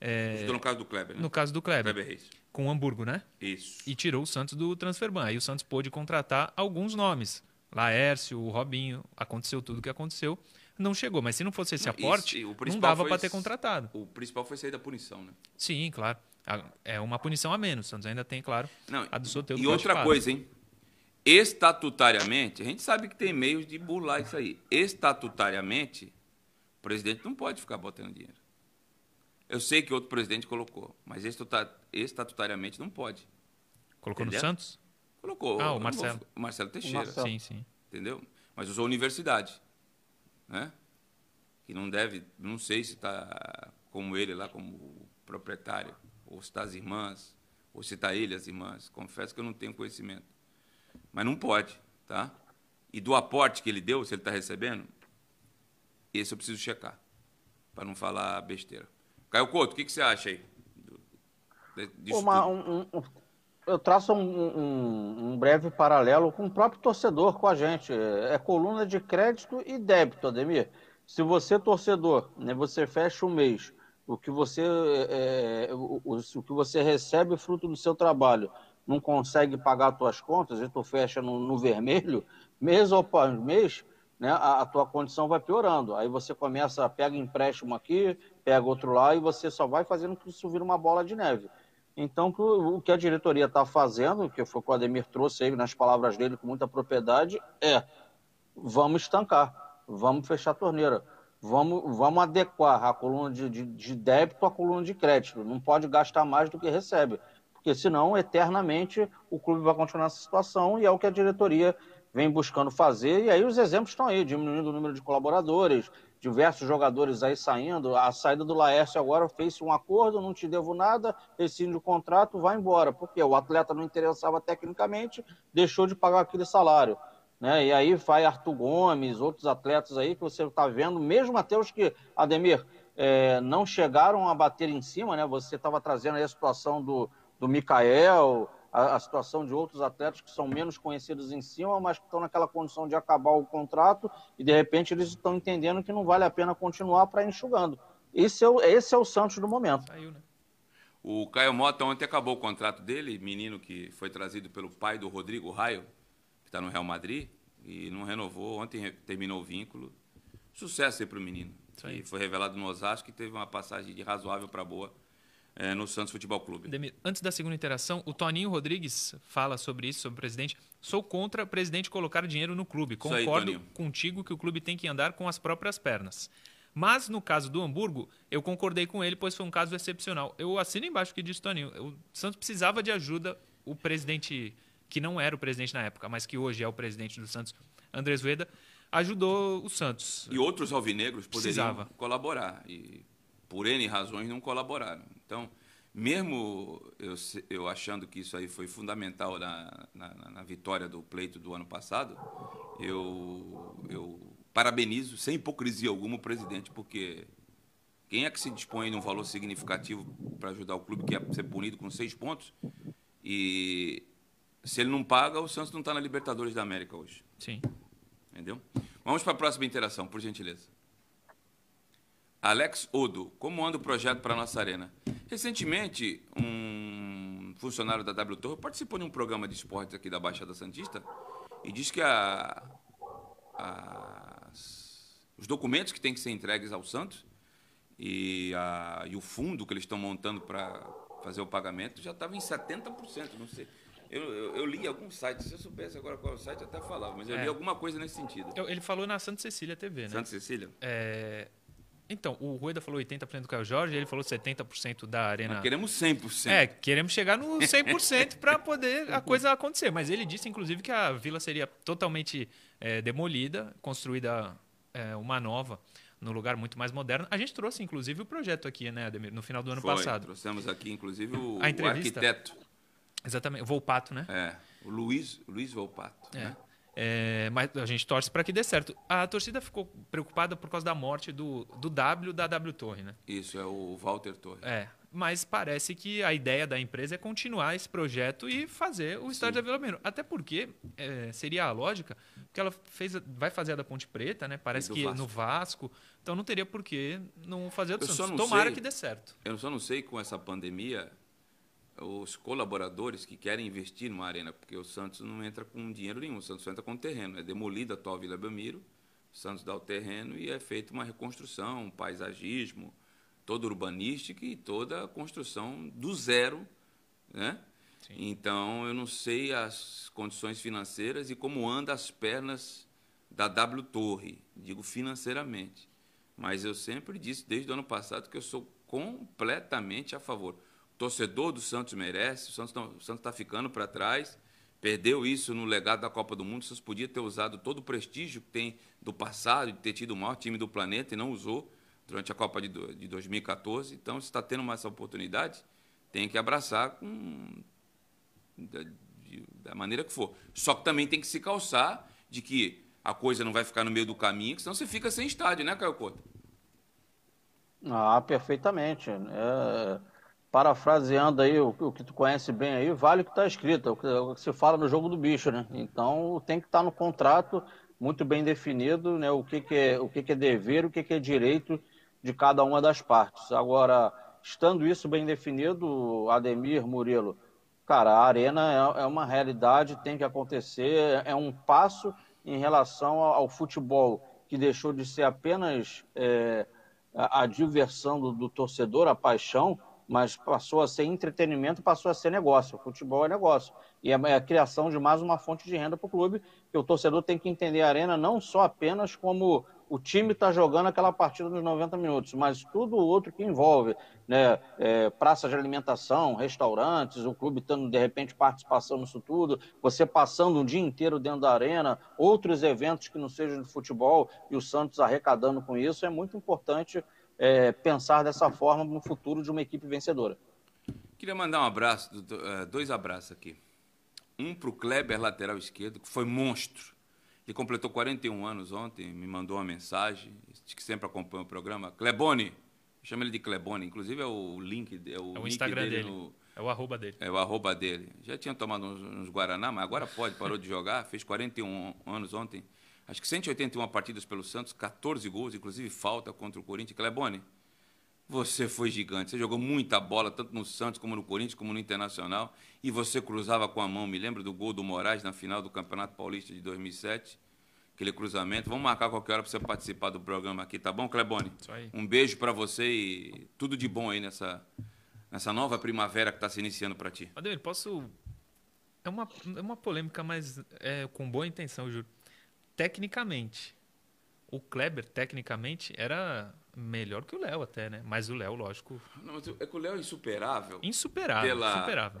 [SPEAKER 1] É, ajudou no caso do Kleber, né?
[SPEAKER 2] No caso do Kleber.
[SPEAKER 1] Kleber Reis.
[SPEAKER 2] Com o Hamburgo, né?
[SPEAKER 1] Isso.
[SPEAKER 2] E tirou o Santos do Transferban. Aí o Santos pôde contratar alguns nomes. Laércio, o Robinho, aconteceu tudo o que aconteceu. Não chegou, mas se não fosse esse aporte, Isso, não dava para ter contratado.
[SPEAKER 1] O principal foi sair da punição, né?
[SPEAKER 2] Sim, claro. É uma punição a menos. O Santos ainda tem, claro,
[SPEAKER 1] não,
[SPEAKER 2] a do Soteldo.
[SPEAKER 1] E outra coisa, hein? Estatutariamente, a gente sabe que tem meios de burlar isso aí. Estatutariamente, o presidente não pode ficar botando dinheiro. Eu sei que outro presidente colocou, mas estatutariamente não pode.
[SPEAKER 2] Colocou Entendeu? no Santos?
[SPEAKER 1] Colocou.
[SPEAKER 2] Ah, o Marcelo.
[SPEAKER 1] Vou, Marcelo Teixeira.
[SPEAKER 2] Marcelo. Sim, sim.
[SPEAKER 1] Entendeu? Mas usou universidade. né? Que não deve, não sei se está como ele lá, como proprietário, ou se está as irmãs, ou se está ele, as irmãs. Confesso que eu não tenho conhecimento. Mas não pode, tá? E do aporte que ele deu, se ele está recebendo, esse eu preciso checar, para não falar besteira. Caio Couto, o que, que você acha aí?
[SPEAKER 3] Uma, um, um, eu traço um, um, breve paralelo com o próprio torcedor, com a gente. É coluna de crédito e débito, Ademir. Se você, torcedor, né, você fecha o mês, o que você, é, é o, o, que você recebe fruto do seu trabalho não consegue pagar as suas contas e tu fecha no, no vermelho, mês após mês, né, a, a, tua condição vai piorando. Aí você começa, pega empréstimo aqui, pega outro lá e você só vai fazendo que isso vira uma bola de neve. Então, o que a diretoria está fazendo, que foi o que o Ademir trouxe aí nas palavras dele com muita propriedade, é vamos estancar, vamos fechar a torneira, vamos, vamos adequar a coluna de, de, de débito à coluna de crédito. Não pode gastar mais do que recebe, porque senão, eternamente, o clube vai continuar nessa situação e é o que a diretoria vem buscando fazer. E aí os exemplos estão aí, diminuindo o número de colaboradores, diversos jogadores aí saindo. A saída do Laércio agora fez um acordo, não te devo nada, rescinde o contrato, vai embora. Porque o atleta não interessava tecnicamente, deixou de pagar aquele salário. Né? E aí vai Arthur Gomes, outros atletas aí que você está vendo, mesmo até os que, Ademir, é, não chegaram a bater em cima, né? Você estava trazendo aí a situação do, do Mikael, a, a, situação de outros atletas que são menos conhecidos em cima, mas que estão naquela condição de acabar o contrato e de repente eles estão entendendo que não vale a pena continuar para ir enxugando. Esse é, o, esse é o Santos do momento. Saiu, né?
[SPEAKER 1] O Caio Mota ontem acabou o contrato dele, menino que foi trazido pelo pai do Rodrigo Raio, que está no Real Madrid, e não renovou. Ontem terminou o vínculo. Sucesso aí para o menino. E foi revelado no Osasco que teve uma passagem de razoável para boa é, no Santos Futebol Clube.
[SPEAKER 2] Demir, antes da segunda interação, o Toninho Rodrigues fala sobre isso, sobre o presidente. Sou contra o presidente colocar dinheiro no clube. Concordo aí, contigo que o clube tem que andar com as próprias pernas. Mas no caso do Hamburgo, eu concordei com ele, pois foi um caso excepcional. Eu assino embaixo o que disse o Toninho. O Santos precisava de ajuda. O presidente, que não era o presidente na época, mas que hoje é o presidente do Santos, Andrés Rueda, ajudou o Santos.
[SPEAKER 1] E outros alvinegros poderiam Precisava. colaborar. E por N razões não colaboraram. Então, mesmo eu, eu achando que isso aí foi fundamental na, na, na, vitória do pleito do ano passado, eu, eu parabenizo, sem hipocrisia alguma, o presidente, porque quem é que se dispõe num valor significativo para ajudar o clube que é ser punido com seis pontos? E se ele não paga, o Santos não está na Libertadores da América hoje.
[SPEAKER 2] Sim.
[SPEAKER 1] Entendeu? Vamos para a próxima interação, por gentileza. Alex Odo, como anda o projeto para a nossa arena? Recentemente, um funcionário da W Torre participou de um programa de esportes aqui da Baixada Santista e diz que a, a, os documentos que têm que ser entregues ao Santos e, a, e o fundo que eles estão montando para fazer o pagamento já estava em 70%, não sei. Eu, eu, eu, li algum site, se eu soubesse agora qual é o site, eu até falava, mas eu é. li alguma coisa nesse sentido.
[SPEAKER 2] Ele falou na Santa Cecília TV, né?
[SPEAKER 1] Santa Cecília?
[SPEAKER 2] É, então, o Rueda falou 80% do Caio Jorge, ele falou 70% da Arena.
[SPEAKER 1] Nós queremos 100%.
[SPEAKER 2] É, queremos chegar no 100% para poder a coisa acontecer. Mas ele disse, inclusive, que a vila seria totalmente é, demolida, construída é, uma nova, num lugar muito mais moderno. A gente trouxe, inclusive, o projeto aqui, né, Ademir, no final do ano
[SPEAKER 1] Foi,
[SPEAKER 2] passado.
[SPEAKER 1] Trouxemos aqui, inclusive, o, a o arquiteto.
[SPEAKER 2] Exatamente, o Volpato, né?
[SPEAKER 1] É, o Luiz, Luiz Volpato. É. Né?
[SPEAKER 2] É, mas a gente torce para que dê certo. A torcida ficou preocupada por causa da morte do, do W da W Torre, né?
[SPEAKER 1] Isso, é o Walter Torre.
[SPEAKER 2] É, mas parece que a ideia da empresa é continuar esse projeto e fazer o estádio da Vila Belmiro. Até porque é, seria a lógica, que ela fez, vai fazer a da Ponte Preta, né? Parece que Vasco. no Vasco. Então não teria por que não fazer a do eu Santos. Tomara sei, que dê certo.
[SPEAKER 1] Eu só não sei com essa pandemia os colaboradores que querem investir numa arena, porque o Santos não entra com dinheiro nenhum, o Santos entra com terreno. É demolida a atual Vila Belmiro, o Santos dá o terreno e é feita uma reconstrução, um paisagismo, toda urbanística e toda a construção do zero. Né? Sim. Então, eu não sei as condições financeiras e como anda as pernas da W Torre, digo financeiramente. Mas eu sempre disse, desde o ano passado, que eu sou completamente a favor torcedor do Santos merece, o Santos está ficando para trás, Perdeu isso no legado da Copa do Mundo. O Santos podia ter usado todo o prestígio que tem do passado, de ter tido o maior time do planeta e não usou durante a Copa de, de 2014. Então, se está tendo mais oportunidade, tem que abraçar com, da, de, da maneira que for. Só que também tem que se calçar de que a coisa não vai ficar no meio do caminho, senão você fica sem estádio, né, Caio Couto?
[SPEAKER 3] Ah, perfeitamente. É, parafraseando aí o, o, que tu conhece bem aí, vale o que está escrito, o que, o que, se fala no jogo do bicho, né? Então tem que estar tá no contrato muito bem definido, né? O que, que é o que, que é dever, o que, que é direito de cada uma das partes. Agora, estando isso bem definido, Ademir, Murilo, cara, a arena é, é uma realidade, tem que acontecer, é um passo em relação ao, ao futebol que deixou de ser apenas é, a, a, diversão do, do torcedor, a paixão, mas passou a ser entretenimento, passou a ser negócio. O futebol é negócio. E é, é a criação de mais uma fonte de renda para o clube, que o torcedor tem que entender a arena não só apenas como o time está jogando aquela partida nos 90 minutos, mas tudo o outro que envolve, né? É, praça de alimentação, restaurantes, o clube tendo de repente participação nisso tudo, você passando um dia inteiro dentro da arena, outros eventos que não sejam de futebol e o Santos arrecadando com isso, é muito importante é, pensar dessa forma no futuro de uma equipe vencedora.
[SPEAKER 1] Queria mandar um abraço, é, dois abraços aqui. Um para o Kleber, lateral esquerdo, que foi monstro ele completou 41 anos ontem, me mandou uma mensagem, que sempre acompanha o programa. Clebone, chama ele de Clebone, inclusive é o link, é o,
[SPEAKER 2] é o Instagram dele. dele. No, é o arroba dele.
[SPEAKER 1] É o arroba dele. Já tinha tomado uns, uns Guaraná, mas agora pode, parou de jogar, fez 41 anos ontem. Acho que 181 partidas pelo Santos, 14 gols, inclusive falta contra o Corinthians. Clebone, você foi gigante. Você jogou muita bola, tanto no Santos como no Corinthians, como no Internacional. E você cruzava com a mão. Me lembro do gol do Moraes na final do Campeonato Paulista de 2007. Aquele cruzamento. Vamos marcar qualquer hora para você participar do programa aqui, tá bom, Clebone? Isso aí. Um beijo para você e tudo de bom aí nessa, nessa nova primavera que está se iniciando para ti.
[SPEAKER 2] Ademir, posso. É uma, é uma polêmica, mas é, com boa intenção, juro. Tecnicamente, o Kleber, tecnicamente, era melhor que o Léo até, né? Mas o Léo, lógico.
[SPEAKER 1] Não, mas é que o Léo é insuperável.
[SPEAKER 2] Insuperável, pela insuperável.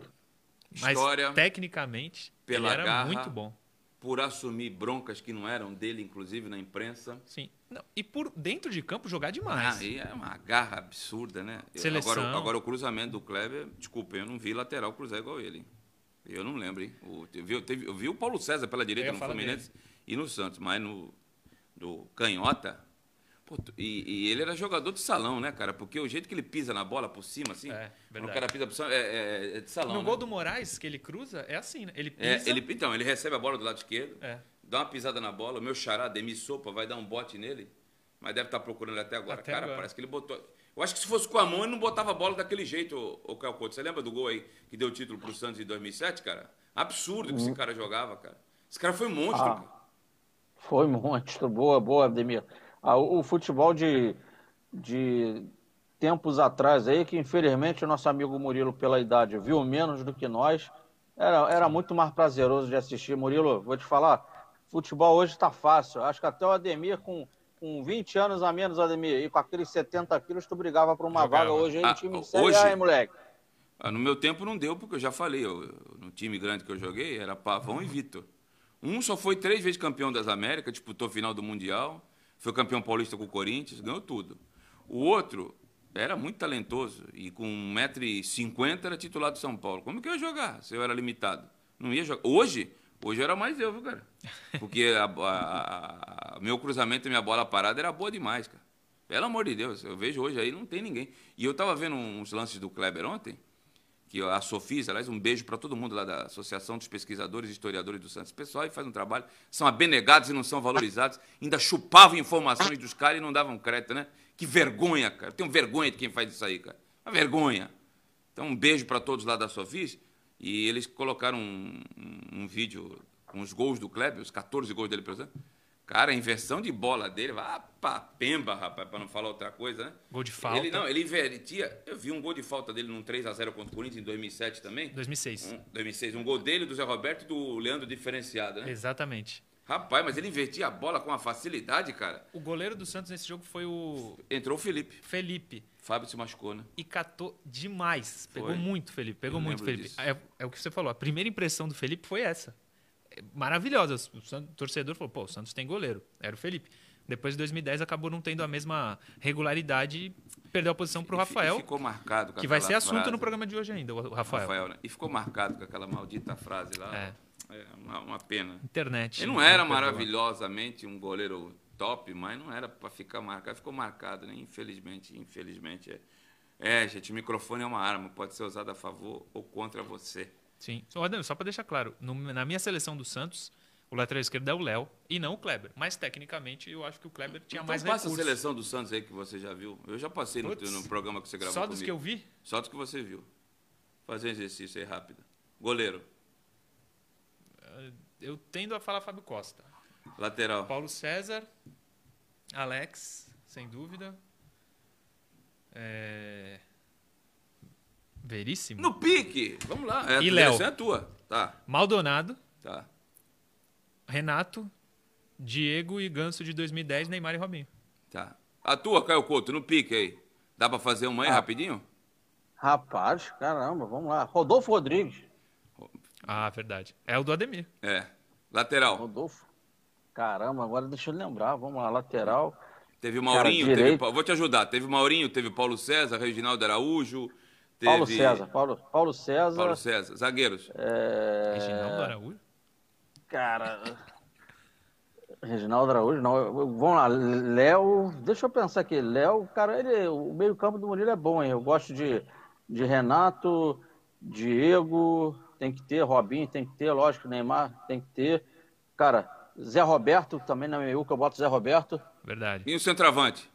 [SPEAKER 1] História,
[SPEAKER 2] mas tecnicamente, pela ele era garra, muito bom.
[SPEAKER 1] Por assumir broncas que não eram dele, inclusive na imprensa.
[SPEAKER 2] Sim. Não, e por dentro de campo jogar demais.
[SPEAKER 1] Aí é uma garra absurda, né?
[SPEAKER 2] Seleção.
[SPEAKER 1] Agora, agora o cruzamento do Kleber, desculpa, eu não vi lateral cruzar igual ele. Eu não lembro, hein? O, eu, vi, eu vi o Paulo César pela direita no Fluminense dele. E no Santos, mas no do canhota, Pô, e, e, ele era jogador de salão, né, cara? Porque o jeito que ele pisa na bola por cima, assim. É. O cara pisa por cima, é, é, é de salão.
[SPEAKER 2] No
[SPEAKER 1] né?
[SPEAKER 2] gol do Moraes, que ele cruza, é assim, né? Ele
[SPEAKER 1] é, pisa. ele, então, ele recebe a bola do lado esquerdo, é. dá uma pisada na bola. O meu xará, Demi Sopa, vai dar um bote nele, mas deve estar tá procurando ele até agora. Até cara, agora. parece que ele botou. Eu acho que se fosse com a mão, ele não botava a bola daquele jeito, o Caio Couto. Você lembra do gol aí que deu o título pro Santos em 2007, cara? Absurdo que esse uhum. cara jogava, cara. Esse cara foi monstro, ah, cara.
[SPEAKER 3] Foi monstro. Boa, boa, Ademir. Ah, o, o, futebol de, de tempos atrás aí, que infelizmente o nosso amigo Murilo, pela idade, viu menos do que nós, era, era muito mais prazeroso de assistir. Murilo, vou te falar, futebol hoje está fácil. Acho que até o Ademir, com, com 20 anos a menos, Ademir, e com aqueles 70 quilos, tu brigava por uma Jogava. vaga hoje aí no ah, time de Série hoje... A, hein, moleque?
[SPEAKER 1] Ah, no meu tempo não deu, porque eu já falei, eu, no time grande que eu joguei era Pavão e Vitor. Um só foi três vezes campeão das Américas, disputou final do Mundial foi campeão paulista com o Corinthians, ganhou tudo. O outro era muito talentoso e com 1,50m era titular do São Paulo. Como que eu ia jogar se eu era limitado? Não ia jogar. Hoje, hoje era mais eu, viu, cara? Porque a, a, a, meu cruzamento e minha bola parada era boa demais, cara. Pelo amor de Deus, eu vejo hoje aí não tem ninguém. E eu estava vendo uns lances do Kleber ontem, que a Sofis, aliás, um beijo para todo mundo lá da Associação dos Pesquisadores e Historiadores do Santos. pessoal aí faz um trabalho, são abenegados e não são valorizados, ainda chupavam informações dos caras e não davam crédito, né? Que vergonha, cara. Tenho vergonha de quem faz isso aí, cara. Uma vergonha. Então, um beijo para todos lá da Sofis. E eles colocaram um, um, um vídeo com os gols do Kleber, os 14 gols dele, por exemplo Cara, a inversão de bola dele, vai pra pemba, rapaz, pra não falar outra coisa, né?
[SPEAKER 2] Gol de falta.
[SPEAKER 1] Ele, não, ele invertia. Eu vi um gol de falta dele num 3x0 contra o Corinthians em 2007 também.
[SPEAKER 2] 2006.
[SPEAKER 1] Um, 2006. Um gol dele, do Zé Roberto e do Leandro diferenciado, né?
[SPEAKER 2] Exatamente.
[SPEAKER 1] Rapaz, mas ele invertia a bola com uma facilidade, cara.
[SPEAKER 2] O goleiro do Santos nesse jogo foi o.
[SPEAKER 1] Entrou o Felipe.
[SPEAKER 2] Felipe.
[SPEAKER 1] Fábio se machucou, né?
[SPEAKER 2] E catou demais. Pegou foi. muito, Felipe. Pegou Eu muito, Felipe. É, é, o que você falou. A primeira impressão do Felipe foi essa. É maravilhosa. O, torcedor falou: pô, o Santos tem goleiro. Era o Felipe. Depois de 2010 acabou não tendo a mesma regularidade e perdeu a posição para o Rafael.
[SPEAKER 1] E ficou marcado com
[SPEAKER 2] Que vai ser assunto frase. no programa de hoje ainda, o Rafael. Rafael né?
[SPEAKER 1] E ficou marcado com aquela maldita frase lá. É. É uma, uma pena.
[SPEAKER 2] Internet.
[SPEAKER 1] Ele não era maravilhosamente um goleiro top, mas não era para ficar marcado. Ficou marcado, né? Infelizmente, infelizmente. É. é, gente, o microfone é uma arma, pode ser usado a favor ou contra você.
[SPEAKER 2] Sim. Só para deixar claro, no, na minha seleção do Santos, o lateral esquerdo é o Léo e não o Kleber. Mas tecnicamente eu acho que o Kleber tinha
[SPEAKER 1] então,
[SPEAKER 2] mais
[SPEAKER 1] passa recursos. a seleção do Santos aí que você já viu. Eu já passei no, no, programa que você gravou
[SPEAKER 2] Só dos comigo. que eu vi?
[SPEAKER 1] Só dos que você viu. Fazer um exercício aí rápido. Goleiro.
[SPEAKER 2] Eu tendo a falar Fábio Costa.
[SPEAKER 1] Lateral.
[SPEAKER 2] Paulo César, Alex, sem dúvida. É... Veríssimo.
[SPEAKER 1] No pique! Vamos lá.
[SPEAKER 2] É, e Léo.
[SPEAKER 1] é tua. Tá.
[SPEAKER 2] Maldonado.
[SPEAKER 1] Tá.
[SPEAKER 2] Renato, Diego e Ganso de 2010, Neymar e Robinho.
[SPEAKER 1] Tá. A tua, Caio Couto, no pique aí. Dá pra fazer uma aí ah. rapidinho?
[SPEAKER 3] Rapaz, caramba, vamos lá. Rodolfo Rodrigues.
[SPEAKER 2] Ah, verdade. É o do Ademir.
[SPEAKER 1] É. Lateral.
[SPEAKER 3] Rodolfo. Caramba, agora deixa eu lembrar. Vamos lá, lateral.
[SPEAKER 1] Teve o Maurinho, Cara, teve, vou te ajudar. Teve o Maurinho, teve o Paulo César, Reginaldo Araújo. Teve...
[SPEAKER 3] Paulo César, Paulo, Paulo César.
[SPEAKER 1] Paulo César, zagueiros.
[SPEAKER 2] É... Reginaldo Araújo?
[SPEAKER 3] Cara. Reginaldo Araújo, não. Vamos lá, Léo. Deixa eu pensar aqui. Léo, cara, ele, o meio-campo do Murilo é bom, hein? Eu gosto de, de Renato, Diego, tem que ter, Robinho tem que ter, lógico, Neymar tem que ter. Cara, Zé Roberto também na meio que eu boto Zé Roberto.
[SPEAKER 2] Verdade.
[SPEAKER 1] E o centroavante?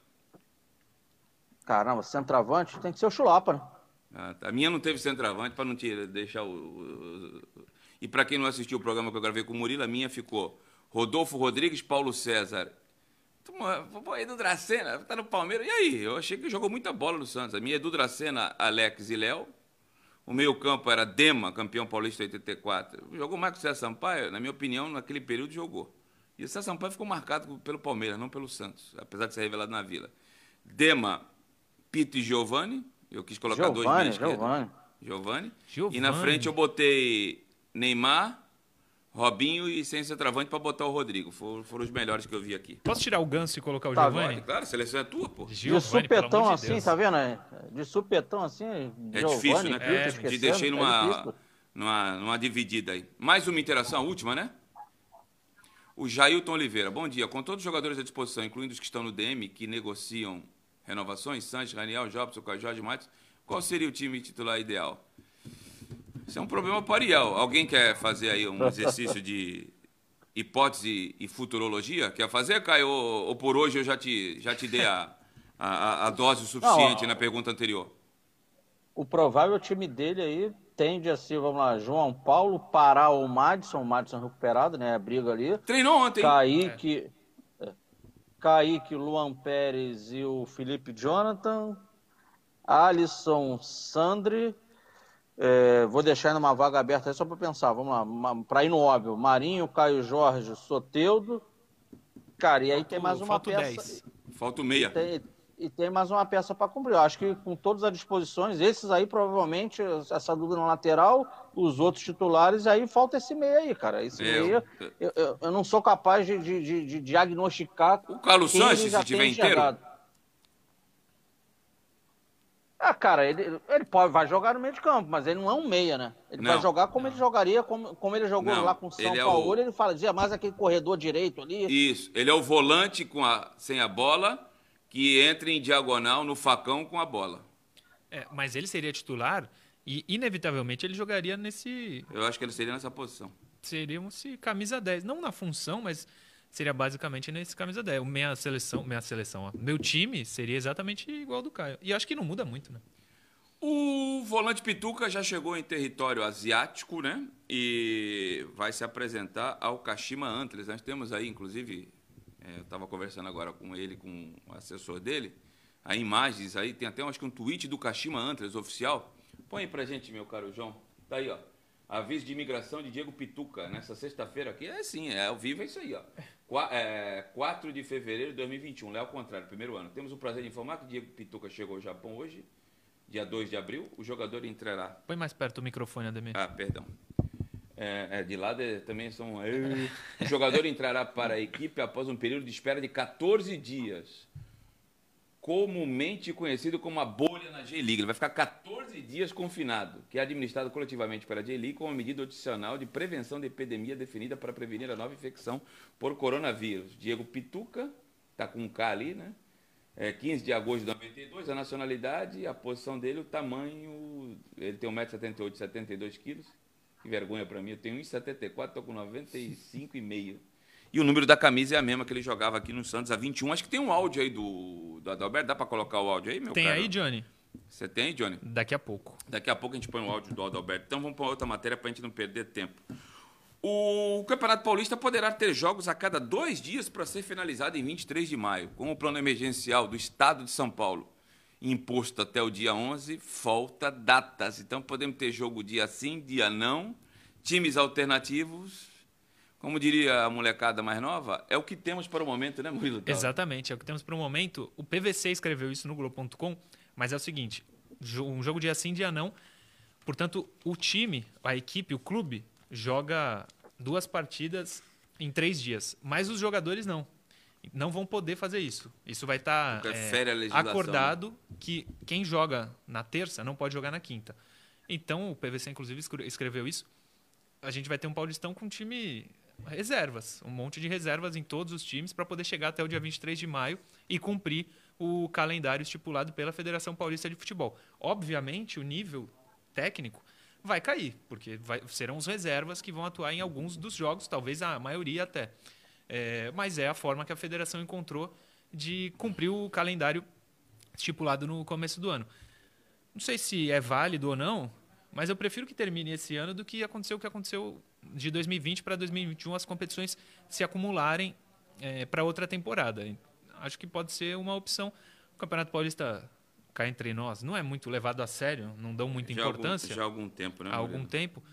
[SPEAKER 3] Caramba, centroavante tem que ser o Chulapa, né?
[SPEAKER 1] Ah, tá. A minha não teve centroavante para não te deixar o, o... E para quem não assistiu o programa que eu gravei com o Murilo, a minha ficou Rodolfo Rodrigues, Paulo César. Pô, Edu Dracena, tá no Palmeiras. E aí? Eu achei que jogou muita bola no Santos. A minha é Edu Dracena, Alex e Léo. O meio-campo era Dema, campeão paulista 84. Jogou mais que o César Sampaio, na minha opinião, naquele período jogou. E o César Sampaio ficou marcado pelo Palmeiras, não pelo Santos, apesar de ser revelado na Vila. Dema, Pito e Giovani. Eu quis colocar Giovani, dois meios Giovani. Giovani. Giovani. E na frente eu botei Neymar, Robinho e sem centroavante para botar o Rodrigo. Foram, foram, os melhores que eu vi aqui.
[SPEAKER 2] Posso tirar o Ganso e colocar o tá, Giovani?
[SPEAKER 1] Claro, a seleção é tua, pô.
[SPEAKER 3] Giovani, de supetão assim, de tá vendo? De supetão assim,
[SPEAKER 1] É Giovani, difícil, né? É, te deixei numa, é numa, numa dividida aí. Mais uma interação, a última, né? O Jailton Oliveira. Bom dia. Com todos os jogadores à disposição, incluindo os que estão no DM, que negociam renovações, Sanches, Raniel, Jobson, Jorge Matos, qual seria o time titular ideal? Isso é um problema para Ariel. Alguém quer fazer aí um exercício de hipótese e futurologia? Quer fazer, Caio? Ou, ou por hoje eu já te, já te dei a, a, a dose suficiente Não, na pergunta anterior?
[SPEAKER 3] O provável time dele aí tende a ser, vamos lá, João Paulo, Pará ou Madison, o Madison recuperado, né? A briga ali.
[SPEAKER 1] Treinou ontem.
[SPEAKER 3] Kaique, é. Kaique, Luan Pérez e o Felipe Jonathan. Alisson Sandri é, vou deixar numa vaga aberta aí só para pensar. Vamos lá, para ir no óbvio. Marinho, Caio Jorge, Soteudo. Cara, e aí tem mais uma peça. 10.
[SPEAKER 1] Falta o meia.
[SPEAKER 3] Tem, e tem mais uma peça para cumprir. Eu acho que com todas as disposições, esses aí provavelmente, essa dúvida na lateral, os outros titulares, aí falta esse meia aí, cara. Esse é, meia, eu, eu, eu, não sou capaz de, de, de, de diagnosticar.
[SPEAKER 1] O Carlos Sanches, se tiver inteiro.
[SPEAKER 3] Ah, cara, ele, ele pode, vai jogar no meio de campo, mas ele não é um meia, né? Ele não, vai jogar como não. ele jogaria, como, como ele jogou não, lá com o São ele Paulo. É o... Ele fala, dizia mais aquele corredor direito ali.
[SPEAKER 1] Isso, ele é o volante com a, sem a bola que entra em diagonal no facão com a bola.
[SPEAKER 2] É, mas ele seria titular e, inevitavelmente, ele jogaria nesse.
[SPEAKER 1] Eu acho que ele seria nessa posição.
[SPEAKER 2] Seria um camisa 10. Não na função, mas seria basicamente nesse camisa 10. Minha seleção, minha seleção, ó. meu time seria exatamente igual ao do Caio. E acho que não muda muito, né?
[SPEAKER 1] O volante Pituca já chegou em território asiático, né? E vai se apresentar ao Kashima Antlers. Nós temos aí, inclusive, é, eu estava conversando agora com ele, com o assessor dele, a imagens aí, tem até acho que um tweet do Kashima Antlers oficial. Põe pra gente, meu caro João. Tá aí, ó. Aviso de imigração de Diego Pituca, nessa sexta-feira aqui. É sim, é ao vivo, é isso aí, ó. Qua, é, 4 de fevereiro de 2021, é ao contrário, primeiro ano. Temos o prazer de informar que Diego Pituca chegou ao Japão hoje, dia 2 de abril. O jogador entrará.
[SPEAKER 2] Põe mais perto o microfone, Ademir.
[SPEAKER 1] Ah, perdão. É, é, de lado é, também são. o jogador entrará para a equipe após um período de espera de 14 dias comumente conhecido como a bolha na J-League. Ele vai ficar 14 dias confinado, que é administrado coletivamente pela J-League como medida adicional de prevenção de epidemia definida para prevenir a nova infecção por coronavírus. Diego Pituca, está com um K ali, né? É 15 de agosto de 92, a nacionalidade, a posição dele, o tamanho, ele tem 1,78m, 72kg. Que vergonha para mim, eu tenho 1,74m, estou com 95,5 e o número da camisa é a mesma que ele jogava aqui no Santos, a 21. Acho que tem um áudio aí do, do Adalberto. Dá para colocar o áudio aí, meu
[SPEAKER 2] Tem
[SPEAKER 1] cara?
[SPEAKER 2] aí, Johnny?
[SPEAKER 1] Você tem, Johnny?
[SPEAKER 2] Daqui a pouco.
[SPEAKER 1] Daqui a pouco a gente põe o áudio do Adalberto. Então vamos para outra matéria para a gente não perder tempo. O Campeonato Paulista poderá ter jogos a cada dois dias para ser finalizado em 23 de maio. Com o plano emergencial do Estado de São Paulo imposto até o dia 11, falta datas. Então podemos ter jogo dia sim, dia não, times alternativos como diria a molecada mais nova, é o que temos para o momento, né, Murilo?
[SPEAKER 2] Exatamente, é o que temos para o momento. O PVC escreveu isso no Globo.com, mas é o seguinte: um jogo dia sim, dia não. Portanto, o time, a equipe, o clube, joga duas partidas em três dias. Mas os jogadores não. Não vão poder fazer isso. Isso vai estar tá, é, acordado que quem joga na terça não pode jogar na quinta. Então, o PVC, inclusive, escreveu isso. A gente vai ter um Paulistão com um time reservas, um monte de reservas em todos os times para poder chegar até o dia 23 de maio e cumprir o calendário estipulado pela Federação Paulista de Futebol. Obviamente, o nível técnico vai cair, porque vai, serão os reservas que vão atuar em alguns dos jogos, talvez a maioria até. É, mas é a forma que a federação encontrou de cumprir o calendário estipulado no começo do ano. Não sei se é válido ou não, mas eu prefiro que termine esse ano do que aconteceu o que aconteceu de 2020 para 2021 as competições se acumularem é, para outra temporada. Acho que pode ser uma opção. O Campeonato Paulista cá entre nós não é muito levado a sério, não dão muita já importância.
[SPEAKER 1] Algum, já há algum tempo, né?
[SPEAKER 2] Há algum tempo.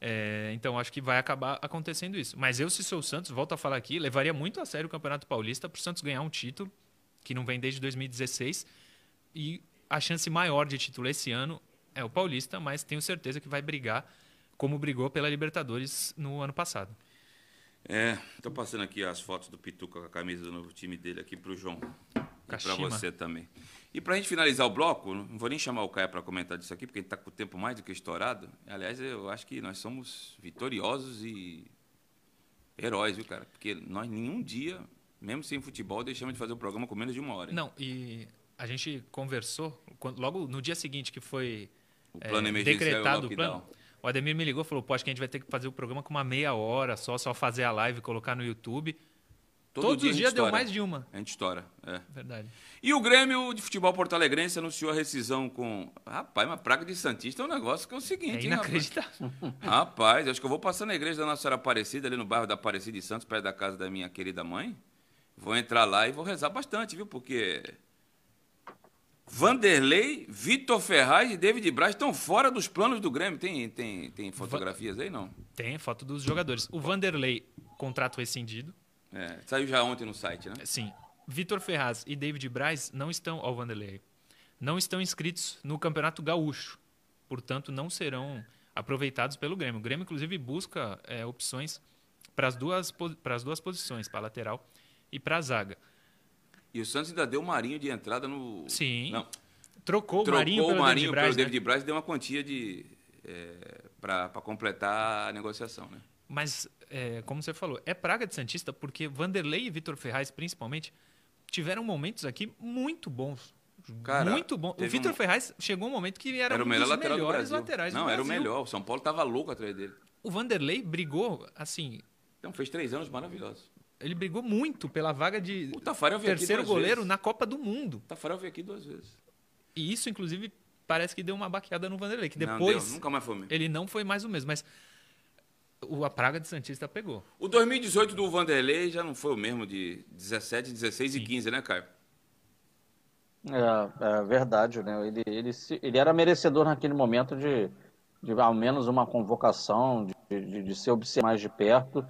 [SPEAKER 2] É, então acho que vai acabar acontecendo isso. Mas eu, se sou o Santos, volto a falar aqui, levaria muito a sério o Campeonato Paulista para o Santos ganhar um título que não vem desde 2016 e a chance maior de título esse ano é o Paulista, mas tenho certeza que vai brigar como brigou pela Libertadores no ano passado.
[SPEAKER 1] É, estou passando aqui as fotos do Pituca com a camisa do novo time dele aqui para o João. Para você também. E para a gente finalizar o bloco, não vou nem chamar o Caia para comentar disso aqui, porque a gente está com o tempo mais do que estourado. Aliás, eu acho que nós somos vitoriosos e heróis, viu, cara? Porque nós nenhum dia, mesmo sem futebol, deixamos de fazer o programa com menos de uma hora. Hein?
[SPEAKER 2] Não, e a gente conversou logo no dia seguinte que foi
[SPEAKER 1] o plano é, decretado o plano.
[SPEAKER 2] O Ademir me ligou e falou: pô, acho que a gente vai ter que fazer o programa com uma meia hora só, só fazer a live e colocar no YouTube. Todo Todos dia os dias deu mais de uma.
[SPEAKER 1] A gente estoura, é.
[SPEAKER 2] Verdade.
[SPEAKER 1] E o Grêmio de Futebol Porto Alegrense anunciou a rescisão com. Rapaz, uma praga de Santista é um negócio que é o seguinte.
[SPEAKER 2] É inacreditável.
[SPEAKER 1] Hein, rapaz? rapaz, acho que eu vou passar na igreja da Nossa Senhora Aparecida, ali no bairro da Aparecida de Santos, perto da casa da minha querida mãe. Vou entrar lá e vou rezar bastante, viu? Porque Vanderlei, Vitor Ferraz e David Braz estão fora dos planos do Grêmio. Tem, tem, tem fotografias aí, não?
[SPEAKER 2] Tem foto dos jogadores. O Vanderlei, contrato rescindido.
[SPEAKER 1] É, saiu já ontem no site, né?
[SPEAKER 2] Sim. Vitor Ferraz e David Braz não estão, ao Vanderlei, não estão inscritos no Campeonato Gaúcho. Portanto, não serão aproveitados pelo Grêmio. O Grêmio, inclusive, busca é, opções para as duas, para as duas posições, para a lateral e para a zaga.
[SPEAKER 1] E o Santos ainda deu o Marinho de entrada no.
[SPEAKER 2] Sim. Não. Trocou, Trocou o Marinho, pelo, Marinho David Braz, pelo
[SPEAKER 1] né? David Braz e deu uma quantia de. É, para completar a negociação, né?
[SPEAKER 2] Mas, é, como você falou, é praga de Santista porque Vanderlei e Vitor Ferraz, principalmente, tiveram momentos aqui muito bons. Cara, muito bom. O Vitor um... Ferraz chegou um momento que era, era um o melhor dos lateral melhores laterais
[SPEAKER 1] Não,
[SPEAKER 2] do
[SPEAKER 1] era o melhor. O São Paulo estava louco atrás dele.
[SPEAKER 2] O Vanderlei brigou, assim...
[SPEAKER 1] Então, fez três anos maravilhosos.
[SPEAKER 2] Ele brigou muito pela vaga de terceiro goleiro
[SPEAKER 1] vezes.
[SPEAKER 2] na Copa do Mundo. O
[SPEAKER 1] Tafarel veio aqui duas vezes.
[SPEAKER 2] E isso, inclusive, parece que deu uma baqueada no Vanderlei, que depois
[SPEAKER 1] não deu, nunca mais foi mesmo.
[SPEAKER 2] ele não foi mais o mesmo, mas o, a praga de Santista pegou.
[SPEAKER 1] O 2018 do Vanderlei já não foi o mesmo de 17, 16 Sim. e 15, né, Caio?
[SPEAKER 3] É, é verdade, né? Ele, ele, ele era merecedor naquele momento de de ao menos uma convocação, de, de, de ser observado mais de perto.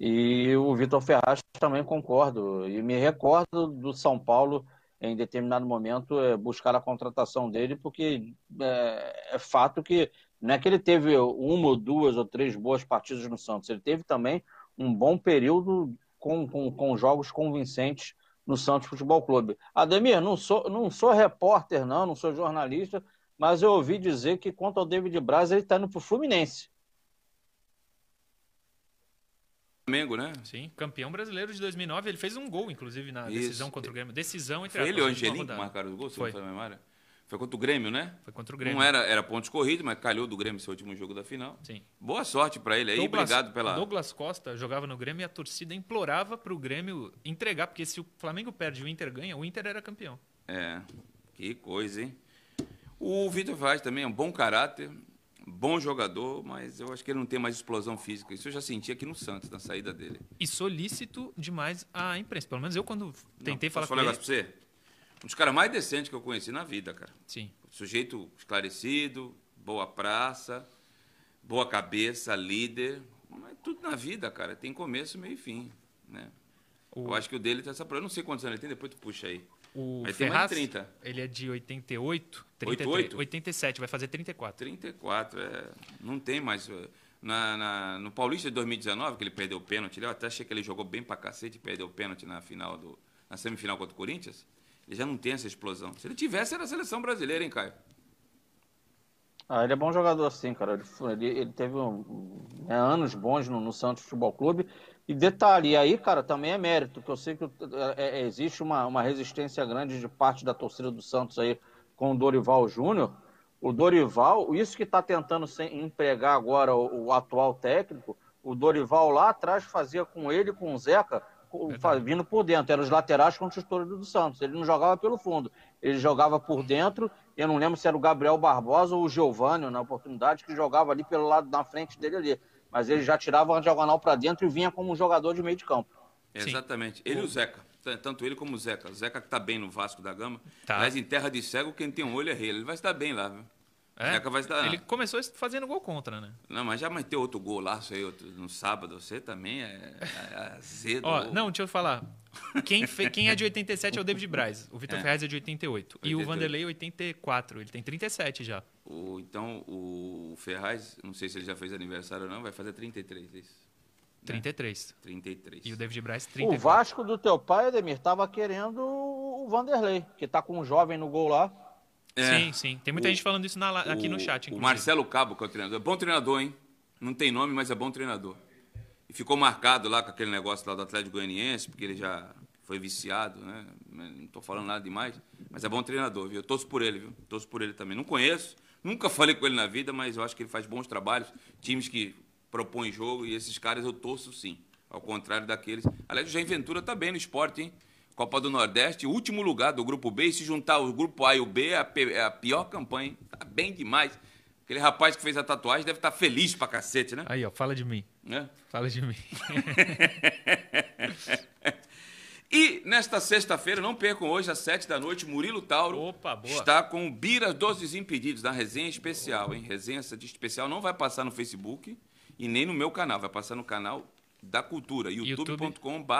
[SPEAKER 3] E o Vitor Ferraz também concordo. E me recordo do São Paulo, em determinado momento, é, buscar a contratação dele, porque é, é, fato que não é que ele teve uma ou duas ou três boas partidas no Santos, ele teve também um bom período com, com, com jogos convincentes no Santos Futebol Clube. Ademir, não sou, não sou repórter, não, não sou jornalista, mas eu ouvi dizer que quanto ao David Braz, ele está indo para o Fluminense.
[SPEAKER 1] Flamengo, né?
[SPEAKER 2] Sim, campeão brasileiro de 2009. Ele fez um gol, inclusive, na Isso. decisão contra o Grêmio. Decisão entre
[SPEAKER 1] Foi ele e o Angelim que marcaram o gol, se foi. não memória? Foi contra o Grêmio, né?
[SPEAKER 2] Foi contra o Grêmio.
[SPEAKER 1] Não era, era pontos corridos, mas calhou do Grêmio seu último jogo da final. Sim. Boa sorte para ele aí, Douglas, obrigado pela.
[SPEAKER 2] Douglas Costa jogava no Grêmio e a torcida implorava para o Grêmio entregar, porque se o Flamengo perde e o Inter ganha, o Inter era campeão.
[SPEAKER 1] É, que coisa, hein? O Vitor Vaz também é um bom caráter, bom jogador, mas eu acho que ele não tem mais explosão física. Isso eu já senti aqui no Santos, na saída dele.
[SPEAKER 2] E solícito demais à imprensa. Pelo menos eu, quando tentei não, falar
[SPEAKER 1] com ele... Posso falar um negócio pra você? Um dos caras mais decentes que eu conheci na vida, cara.
[SPEAKER 2] Sim.
[SPEAKER 1] Sujeito esclarecido, boa praça, boa cabeça, líder. Mas tudo na vida, cara, tem começo, meio e fim, né? O... Eu acho que o dele tá essa. Eu não sei quantos anos ele tem, depois tu puxa aí.
[SPEAKER 2] O Mas Ferraz, tem mais de 30. Ele é de 88, 88? 87, vai fazer 34.
[SPEAKER 1] 34, é, não tem mais. Eh, na, na, no Paulista de 2019, que ele perdeu o pênalti, eu até achei que ele jogou bem pra cacete e perdeu o pênalti na final do, na semifinal contra o Corinthians. Ele já não tem essa explosão. Se ele tivesse, era a seleção brasileira, hein, Caio?
[SPEAKER 3] Ah, ele é bom jogador assim, cara. Ele, ele teve um, né, anos bons no, no Santos Futebol Clube e detalhe, e aí, cara, também é mérito, que eu sei que é, é, existe uma, uma resistência grande de parte da torcida do Santos aí com o Dorival Júnior. O Dorival, isso que está tentando empregar agora o, o, atual técnico, o Dorival lá atrás fazia com ele, com o Zeca, vindo por dentro. Eram os laterais contra os torcedores do Santos. Ele não jogava pelo fundo, ele jogava por dentro. Eu não lembro se era o Gabriel Barbosa ou o Giovanni na oportunidade, que jogava ali pelo lado da frente dele ali mas ele já tirava a diagonal para dentro e vinha como um jogador de meio de campo.
[SPEAKER 1] Exatamente. Ele e o Zeca. Tanto ele como o Zeca. O Zeca que está bem no Vasco da Gama. Tá. Mas em terra de cego, quem tem um olho é rei. Ele vai estar bem lá, viu?
[SPEAKER 2] É? Zeca vai estar... Ele começou fazendo gol contra, né?
[SPEAKER 1] Não, mas já meteu outro gol lá, aí, outro, no sábado. Você também é, é azedo.
[SPEAKER 2] Ó, não, deixa eu falar. Quem, fe... Quem é de 87 é o David Braz. O Vitor é. Ferraz é de 88. 88. E o Vanderlei 84. Ele tem 37 já.
[SPEAKER 1] O, então, o Ferraz, não sei se ele já fez aniversário ou não, vai fazer 33, é isso?
[SPEAKER 2] 33.
[SPEAKER 1] Né? 33.
[SPEAKER 2] E o David Braz, 34.
[SPEAKER 3] O Vasco do teu pai, Ademir, estava querendo o Vanderlei, que está com um jovem no gol lá.
[SPEAKER 2] É. Sim, sim. Tem muita o, gente falando isso na, aqui o, no chat.
[SPEAKER 1] Inclusive. O Marcelo Cabo, que é o treinador. É bom treinador, hein? Não tem nome, mas é bom treinador. E ficou marcado lá com aquele negócio lá do Atlético Goianiense, porque ele já foi viciado, né? Não estou falando nada demais, mas é bom treinador, viu? Eu torço por ele, viu? Torço por ele também. Não conheço, Nunca falei com ele na vida, mas eu acho que ele faz bons trabalhos. Times que propõem jogo e esses caras eu torço sim. Ao contrário daqueles. Aliás, o Jair Ventura tá bem no esporte, hein? Copa do Nordeste, último lugar do grupo B. E se juntar o grupo A e o B, é a, é pior campanha, hein? Tá bem demais. Aquele rapaz que fez a tatuagem deve estar tá feliz pra cacete, né?
[SPEAKER 2] Aí, ó, fala de mim. É? Fala de mim.
[SPEAKER 1] E nesta sexta-feira, não percam hoje às sete da noite, Murilo Tauro
[SPEAKER 2] Opa,
[SPEAKER 1] está com o Bira dos Desimpedidos, na resenha especial, hein? Resenha de especial não vai passar no Facebook e nem no meu canal, vai passar no canal da Cultura, youtube.com.br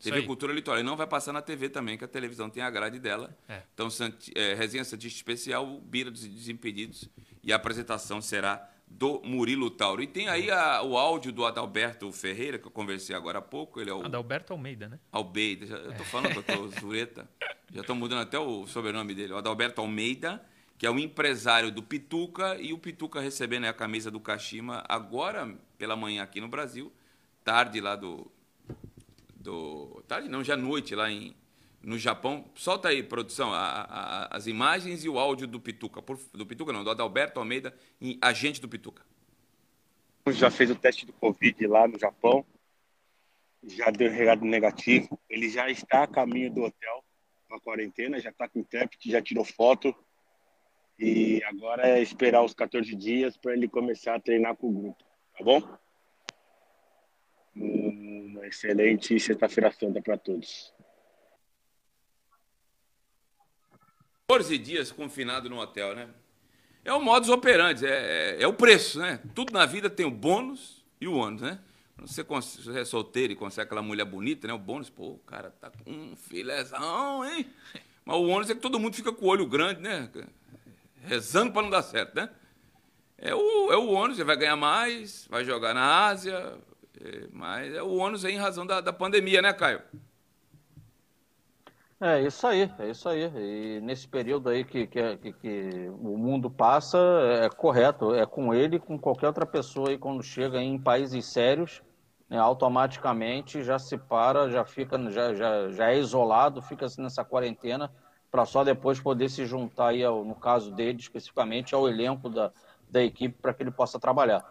[SPEAKER 1] TV Cultura Litoral. E não vai passar na TV também, que a televisão tem a grade dela. É. Então, é, resenha Santista Especial, Bira dos Desimpedidos, e a apresentação será do Murilo Tauro. E tem aí a, o áudio do Adalberto Ferreira, que eu conversei agora há pouco. Ele é o...
[SPEAKER 2] Adalberto Almeida, né?
[SPEAKER 1] Almeida. Já, eu estou falando que eu zureta. Já estou mudando até o sobrenome dele. O Adalberto Almeida, que é o empresário do Pituca, e o Pituca recebendo a camisa do Kashima agora pela manhã aqui no Brasil, tarde lá do... do tarde não, já noite lá em, no Japão. Solta aí, produção, a, a, as imagens e o áudio do Pituca. Por, do Pituca não, do Adalberto Almeida, agente do Pituca.
[SPEAKER 4] Já fez o teste do Covid lá no Japão. Já deu regado negativo. Ele já está a caminho do hotel a quarentena, já está com intérprete, já tirou foto. E agora é esperar os 14 dias para ele começar a treinar com o grupo, tá bom? Uma excelente sexta-feira santa para todos.
[SPEAKER 1] 14 dias confinado no hotel, né? É o modus operandi, é, é, é, o preço, né? Tudo na vida tem o bônus e o ônus, né? Você, você é solteiro e consegue aquela mulher bonita, né? O bônus, pô, o cara tá com um filézão, hein? Mas o ônus é que todo mundo fica com o olho grande, né? Rezando para não dar certo, né? É o, é o ônus, você vai ganhar mais, vai jogar na Ásia, é, mas é o ônus aí em razão da, da pandemia, né, Caio?
[SPEAKER 3] É isso aí, é isso aí. E nesse período aí que, que, que, que o mundo passa, é correto. É com ele, com qualquer outra pessoa aí, quando chega em países sérios, né, automaticamente já se para, já fica, já, já, já é isolado, fica assim nessa quarentena, para só depois poder se juntar aí, ao, no caso dele, especificamente, ao elenco da, da equipe para que ele possa trabalhar.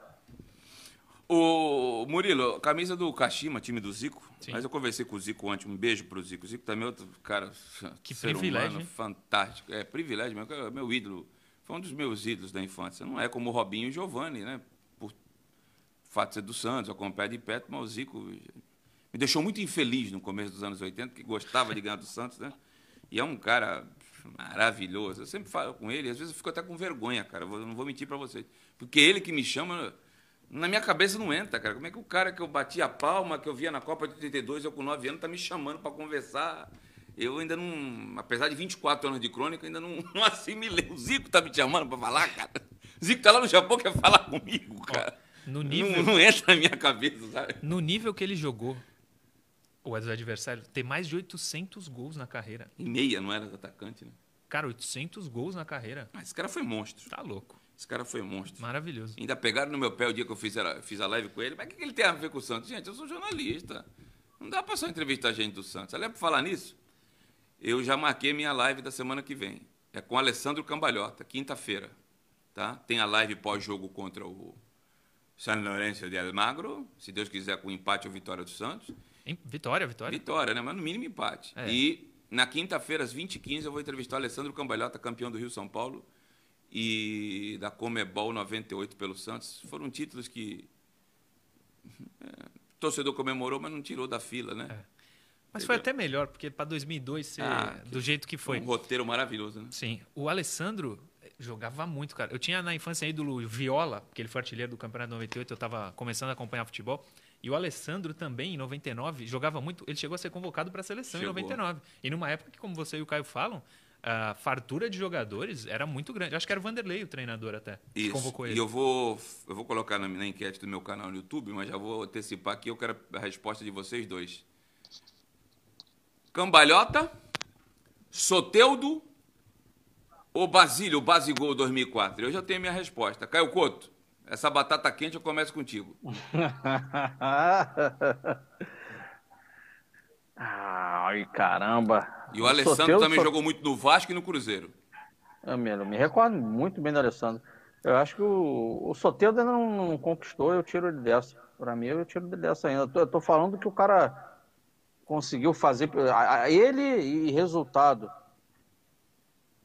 [SPEAKER 1] O Murilo, camisa do Kashima, time do Zico. Sim. Mas eu conversei com o Zico ontem, um beijo pro Zico. O Zico também é outro cara,
[SPEAKER 2] que ser privilégio, humano,
[SPEAKER 1] fantástico. É privilégio mesmo, é meu ídolo. Foi um dos meus ídolos da infância. Não é como o Robinho e o Giovanni, né? Por fato de ser do Santos, eu acompanho de perto, mas o Zico me deixou muito infeliz no começo dos anos 80, que gostava de ganhar do Santos, né? E é um cara maravilhoso. Eu sempre falo com ele, às vezes eu fico até com vergonha, cara. Eu não vou mentir para vocês. Porque ele que me chama na minha cabeça não entra, cara. Como é que o cara que eu bati a palma, que eu via na Copa de 82, eu com 9 anos, tá me chamando para conversar? Eu ainda não, apesar de 24 anos de crônica, ainda não, não assimilei. O Zico tá me chamando para falar, cara. O Zico tá lá no Japão, quer falar comigo, cara.
[SPEAKER 2] No nível,
[SPEAKER 1] não, não entra na minha cabeça, sabe?
[SPEAKER 2] No nível que ele jogou, o adversário tem mais de 800 gols na carreira.
[SPEAKER 1] Em meia, não era atacante, né?
[SPEAKER 2] Cara, 800 gols na carreira.
[SPEAKER 1] Mas esse cara foi monstro.
[SPEAKER 2] Tá louco.
[SPEAKER 1] Esse cara foi monstro.
[SPEAKER 2] Maravilhoso.
[SPEAKER 1] Ainda pegaram no meu pé o dia que eu fiz a, fiz a live com ele. Mas o que, que ele tem a ver com o Santos? Gente, eu sou jornalista. Não dá para só entrevistar gente do Santos. Aliás, para falar nisso, eu já marquei minha live da semana que vem. É com Alessandro Cambalhota, quinta-feira. Tá? Tem a live pós-jogo contra o San Lourenço de Almagro. Se Deus quiser, com empate ou vitória do Santos.
[SPEAKER 2] Vitória, vitória.
[SPEAKER 1] Vitória, né? Mas no mínimo empate. É. E na quinta-feira, às 20h15, eu vou entrevistar o Alessandro Cambalhota, campeão do Rio São Paulo e da Comebol 98 pelo Santos. Foram títulos que é, o torcedor comemorou, mas não tirou da fila, né? É.
[SPEAKER 2] Mas Entendeu? foi até melhor, porque para 2002 ser ah, do jeito que foi.
[SPEAKER 1] Um roteiro maravilhoso, né?
[SPEAKER 2] Sim. O Alessandro jogava muito, cara. Eu tinha na infância ídolo Viola, porque ele foi artilheiro do Campeonato 98, eu estava começando a acompanhar futebol. E o Alessandro também, em 99, jogava muito. Ele chegou a ser convocado para a seleção chegou. em 99. E numa época que, como você e o Caio falam, a fartura de jogadores era muito grande. Acho que era o Vanderlei o treinador até.
[SPEAKER 1] Isso. convocou ele. E eu vou, eu vou colocar na, na, enquete do meu canal no YouTube, mas já vou antecipar aqui. Eu quero a resposta de vocês dois. Cambalhota, Soteudo ou Basílio, Basigol 2004? Eu já tenho minha resposta. Caio Couto, essa batata quente eu começo contigo.
[SPEAKER 3] Ai, caramba.
[SPEAKER 1] E o, o Alessandro também jogou muito no Vasco e no Cruzeiro.
[SPEAKER 3] Eu me, eu me recordo muito bem do Alessandro. Eu acho que o, o Soteldo ainda não, não, conquistou, eu tiro ele dessa. Para mim, eu tiro ele dessa ainda. Eu tô, eu tô falando que o cara conseguiu fazer. Ele e resultado.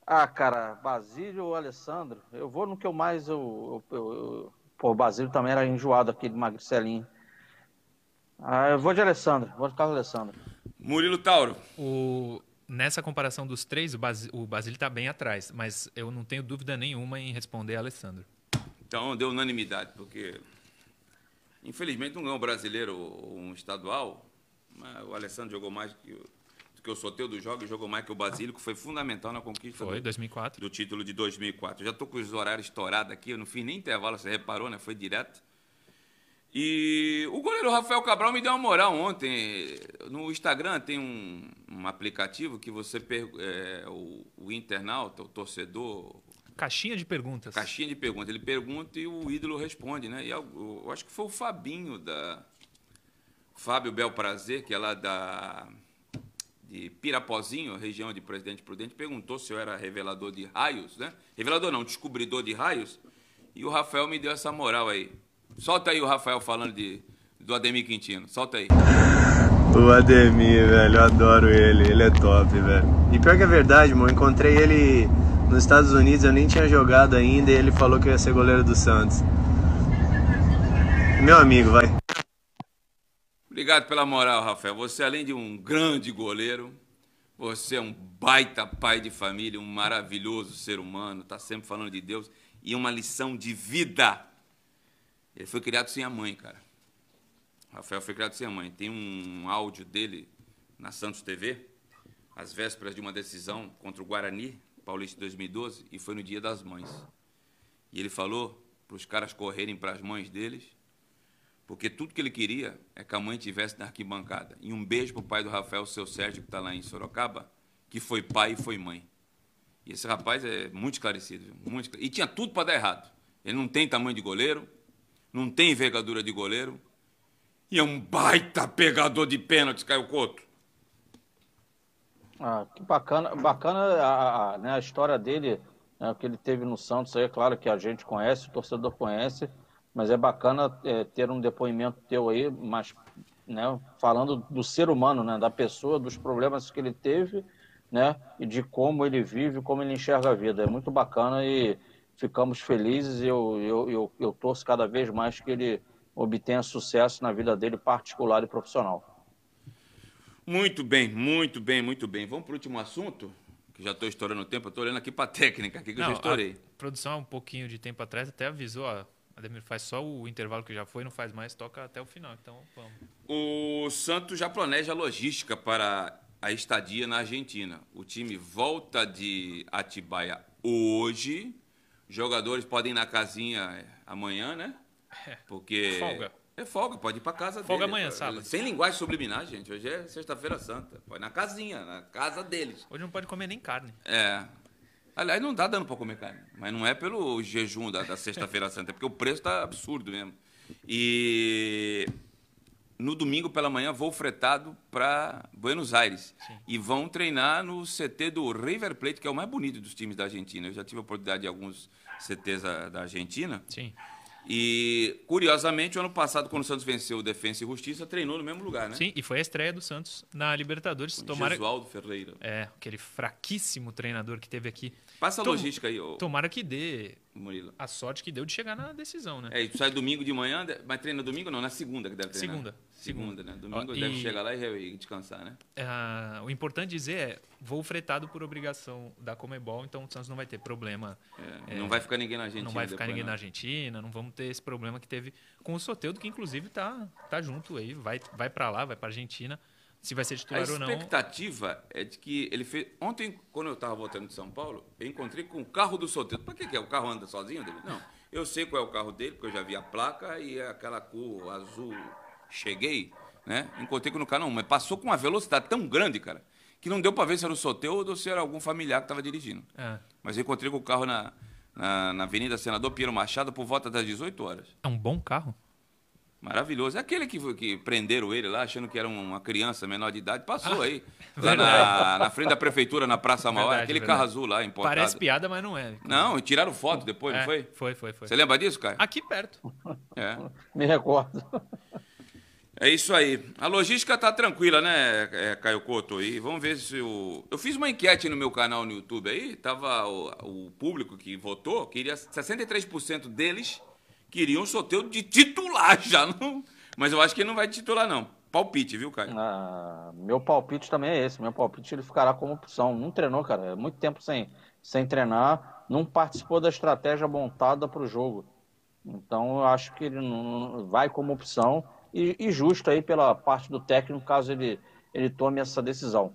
[SPEAKER 3] Ah, cara, Basílio ou Alessandro? Eu vou no que eu mais. Eu, eu, eu, pô, o Basílio também era enjoado, aquele magricelinho. Ah, eu vou de Alessandro, vou de Carlos Alessandro.
[SPEAKER 1] Murilo Tauro.
[SPEAKER 2] O, nessa comparação dos três, o, Bas, o Basílio está bem atrás, mas eu não tenho dúvida nenhuma em responder a Alessandro.
[SPEAKER 1] Então deu unanimidade, porque infelizmente não ganhou um brasileiro ou um estadual, o Alessandro jogou mais que, do que o sorteio dos jogos, jogou mais que o Basílio, que foi fundamental na conquista
[SPEAKER 2] foi,
[SPEAKER 1] do,
[SPEAKER 2] 2004.
[SPEAKER 1] do título de 2004. Eu já estou com os horários estourados aqui, eu não fiz nem intervalo, você reparou, né? Foi direto. E o goleiro Rafael Cabral me deu uma moral ontem. No Instagram tem um, um aplicativo que você é, o, o, internauta, o torcedor.
[SPEAKER 2] Caixinha de perguntas.
[SPEAKER 1] Caixinha de perguntas. Ele pergunta e o ídolo responde, né? E eu, eu acho que foi o Fabinho da. Fábio Bel Prazer, que é lá da. De Pirapozinho, região de Presidente Prudente, perguntou se eu era revelador de raios, né? Revelador não, descobridor de raios. E o Rafael me deu essa moral aí. Solta aí o Rafael falando de, do Ademir Quintino. Solta aí.
[SPEAKER 5] O Ademir, velho, eu adoro ele. Ele é top, velho. E pior que é verdade, mano. Encontrei ele nos Estados Unidos, eu nem tinha jogado ainda e ele falou que eu ia ser goleiro do Santos. Meu amigo, vai.
[SPEAKER 1] Obrigado pela moral, Rafael. Você, além de um grande goleiro, você é um baita pai de família, um maravilhoso ser humano, tá sempre falando de Deus e uma lição de vida. Ele foi criado sem a mãe, cara. Rafael foi criado sem a mãe. Tem um áudio dele na Santos TV, às vésperas de uma decisão contra o Guarani, Paulista 2012, e foi no Dia das Mães. E ele falou para os caras correrem para as mães deles, porque tudo que ele queria é que a mãe tivesse na arquibancada. E um beijo para o pai do Rafael, seu Sérgio, que está lá em Sorocaba, que foi pai e foi mãe. E esse rapaz é muito esclarecido. Muito, e tinha tudo para dar errado. Ele não tem tamanho de goleiro, não tem envergadura de goleiro, e é um baita pegador de pênaltis, Caio Couto.
[SPEAKER 3] Ah, que bacana, bacana a, a, né, a história dele, né, que ele teve no Santos, aí é claro que a gente conhece, o torcedor conhece, mas é bacana é, ter um depoimento teu aí, mas né, falando do ser humano, né, da pessoa, dos problemas que ele teve, né, e de como ele vive, como ele enxerga a vida. É muito bacana e ficamos felizes. Eu, eu, eu, eu torço cada vez mais que ele obtenha sucesso na vida dele particular e profissional.
[SPEAKER 1] Muito bem, muito bem, muito bem. Vamos para o último assunto, que já estou estourando o tempo. Estou olhando aqui para a técnica, aqui que Não, eu já estourei.
[SPEAKER 2] A produção há um pouquinho de tempo atrás até avisou, ó, Ademir faz só o intervalo que já foi, não faz mais, toca até o final. Então, vamos.
[SPEAKER 1] O Santos já planeja a logística para a estadia na Argentina. O time volta de Atibaia hoje. Jogadores podem ir na casinha amanhã, né?
[SPEAKER 2] É. Porque folga.
[SPEAKER 1] É folga, pode ir para casa
[SPEAKER 2] folga dele. amanhã, sábado.
[SPEAKER 1] Sem linguagem subliminar, gente. Hoje é sexta-feira santa. Pode ir na casinha, na casa deles.
[SPEAKER 2] Hoje não pode comer nem carne.
[SPEAKER 1] É. Aliás, não dá dando para comer carne. Mas não é pelo jejum da, da sexta-feira santa, é porque o preço está absurdo mesmo. E no domingo pela manhã vou fretado para Buenos Aires. Sim. E vão treinar no CT do River Plate, que é o mais bonito dos times da Argentina. Eu já tive a oportunidade de alguns CTs da, da Argentina.
[SPEAKER 2] Sim.
[SPEAKER 1] E, curiosamente, o ano passado, quando o Santos venceu o Defensa e Justiça, treinou no mesmo lugar, né?
[SPEAKER 2] Sim, e foi a estreia do Santos na Libertadores.
[SPEAKER 1] Com Tomara... Gesualdo Ferreira.
[SPEAKER 2] É, aquele fraquíssimo treinador que teve aqui.
[SPEAKER 1] Passa a Tom... logística aí. Ô...
[SPEAKER 2] Tomara que dê Murilo. a sorte que deu de chegar na decisão, né?
[SPEAKER 1] É, e sai domingo de manhã, mas treina domingo não, na segunda que deve treinar.
[SPEAKER 2] Segunda.
[SPEAKER 1] Segunda, né? Domingo e... deve chegar lá e descansar, né?
[SPEAKER 2] Uh, o importante dizer é, voo fretado por obrigação da Comebol, então o Santos não vai ter problema.
[SPEAKER 1] É, não é, vai ficar ninguém na Argentina.
[SPEAKER 2] Não vai ficar ninguém não. na Argentina, não vamos ter esse problema que teve com o Soteudo, que inclusive tá, tá junto aí, vai, vai para lá, vai para Argentina se vai ser titular ou não.
[SPEAKER 1] A expectativa é de que ele fez. Ontem, quando eu estava voltando de São Paulo, eu encontrei com o carro do solteiro. Para que, que é? O carro anda sozinho dele? Não. Eu sei qual é o carro dele, porque eu já vi a placa e é aquela cor azul. Cheguei, né? Encontrei com o carro, não, mas passou com uma velocidade tão grande, cara, que não deu para ver se era o solteiro ou se era algum familiar que estava dirigindo. É. Mas eu encontrei com o carro na, na, na Avenida Senador Piero Machado por volta das 18 horas.
[SPEAKER 2] É um bom carro?
[SPEAKER 1] Maravilhoso. É aquele que, que prenderam ele lá, achando que era uma criança menor de idade, passou ah, aí. Lá na, na, frente da prefeitura, na Praça Mauá, aquele verdade. carro azul lá, importado.
[SPEAKER 2] Parece piada, mas não é.
[SPEAKER 1] Não, tiraram foto depois, é, não foi?
[SPEAKER 2] Foi, foi, foi.
[SPEAKER 1] Você lembra disso, Caio?
[SPEAKER 2] Aqui perto.
[SPEAKER 1] É.
[SPEAKER 3] Me recordo.
[SPEAKER 1] É isso aí. A logística tá tranquila, né, é, Caio Couto? E vamos ver se o. Eu fiz uma enquete no meu canal no YouTube aí, tava o, o público que votou, queria 63% deles queriam um sorteio de titular já. Não... Mas eu acho que ele não vai titular, não. Palpite, viu, Caio?
[SPEAKER 3] Ah, meu palpite também é esse. Meu palpite ele ficará como opção. Não treinou, cara. É muito tempo sem, sem treinar. Não participou da estratégia montada para o jogo. Então eu acho que ele não vai como opção. E, e justo aí pela parte do técnico, caso ele, ele tome essa decisão.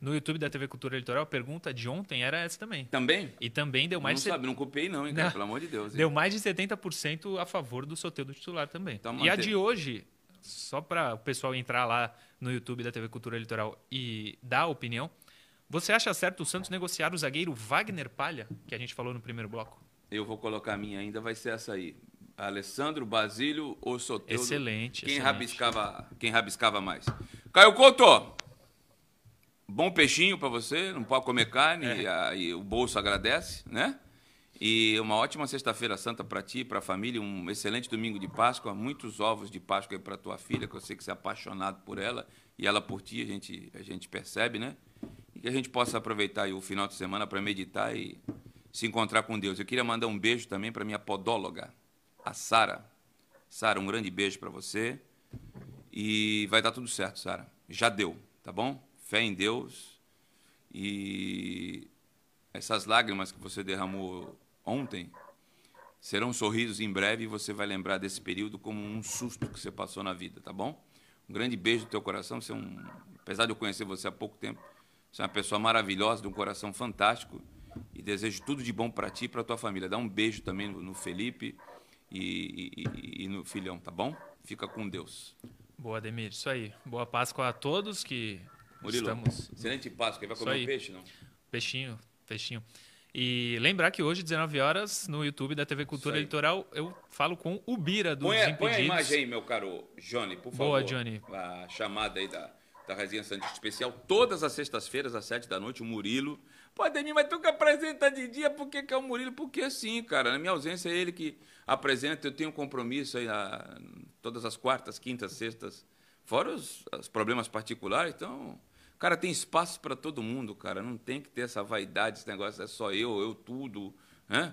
[SPEAKER 2] No YouTube da TV Cultura Litoral, a pergunta de ontem era essa também.
[SPEAKER 1] Também?
[SPEAKER 2] E também deu mais...
[SPEAKER 1] Não de... sabe, não copiei não, hein, cara, pelo amor de Deus. Hein?
[SPEAKER 2] Deu mais de 70% a favor do sorteio do titular também. Então, e a de hoje, só para o pessoal entrar lá no YouTube da TV Cultura Litoral e dar a opinião, você acha certo o Santos negociar o zagueiro Wagner Palha, que a gente falou no primeiro bloco?
[SPEAKER 1] Eu vou colocar a minha ainda, vai ser essa aí. Alessandro, Basílio ou Soteldo?
[SPEAKER 2] Excelente.
[SPEAKER 1] Quem,
[SPEAKER 2] excelente.
[SPEAKER 1] Rabiscava, quem rabiscava mais? Caio Couto! Bom peixinho para você, não pode comer carne é. e, a, e, o bolso agradece, né? E uma ótima sexta-feira santa para ti, para a família, um excelente domingo de Páscoa, muitos ovos de Páscoa para tua filha, que eu sei que você é apaixonado por ela e ela por ti, a gente a gente percebe, né? E que a gente possa aproveitar o final de semana para meditar e se encontrar com Deus. Eu queria mandar um beijo também para minha podóloga, a Sara. Sara, um grande beijo para você. E vai dar tudo certo, Sara. Já deu, tá bom? Fé em Deus e essas lágrimas que você derramou ontem serão sorrisos em breve e você vai lembrar desse período como um susto que você passou na vida, tá bom? Um grande beijo no teu coração. Você é um, apesar de eu conhecer você há pouco tempo, você é uma pessoa maravilhosa, de um coração fantástico e desejo tudo de bom para ti e para tua família. Dá um beijo também no, no Felipe e, e, e, no filhão, tá bom? Fica com Deus.
[SPEAKER 2] Boa, Demir. Isso aí. Boa Páscoa a todos que
[SPEAKER 1] Murilo,
[SPEAKER 2] estamos...
[SPEAKER 1] excelente Páscoa. Vai comer um peixe, não?
[SPEAKER 2] Peixinho, peixinho. E lembrar que hoje, 19 horas, no YouTube da TV Cultura Litoral, eu falo com o Bira dos põe, Impedidos.
[SPEAKER 1] Põe a imagem aí, meu caro Johnny, por favor.
[SPEAKER 2] Boa, Johnny.
[SPEAKER 1] A chamada aí da, da Resenha Santista Especial, todas as sextas-feiras, às sete da noite, o Murilo. Pô, Ademir, mas tu que apresenta de dia, por que, que é o Murilo? Porque assim, cara, na minha ausência é ele que apresenta, eu tenho um compromisso aí a, todas as quartas, quintas, sextas, fora os, os problemas particulares, então Cara, tem espaço para todo mundo, cara. Não tem que ter essa vaidade, esse negócio, é só eu, eu tudo. Né?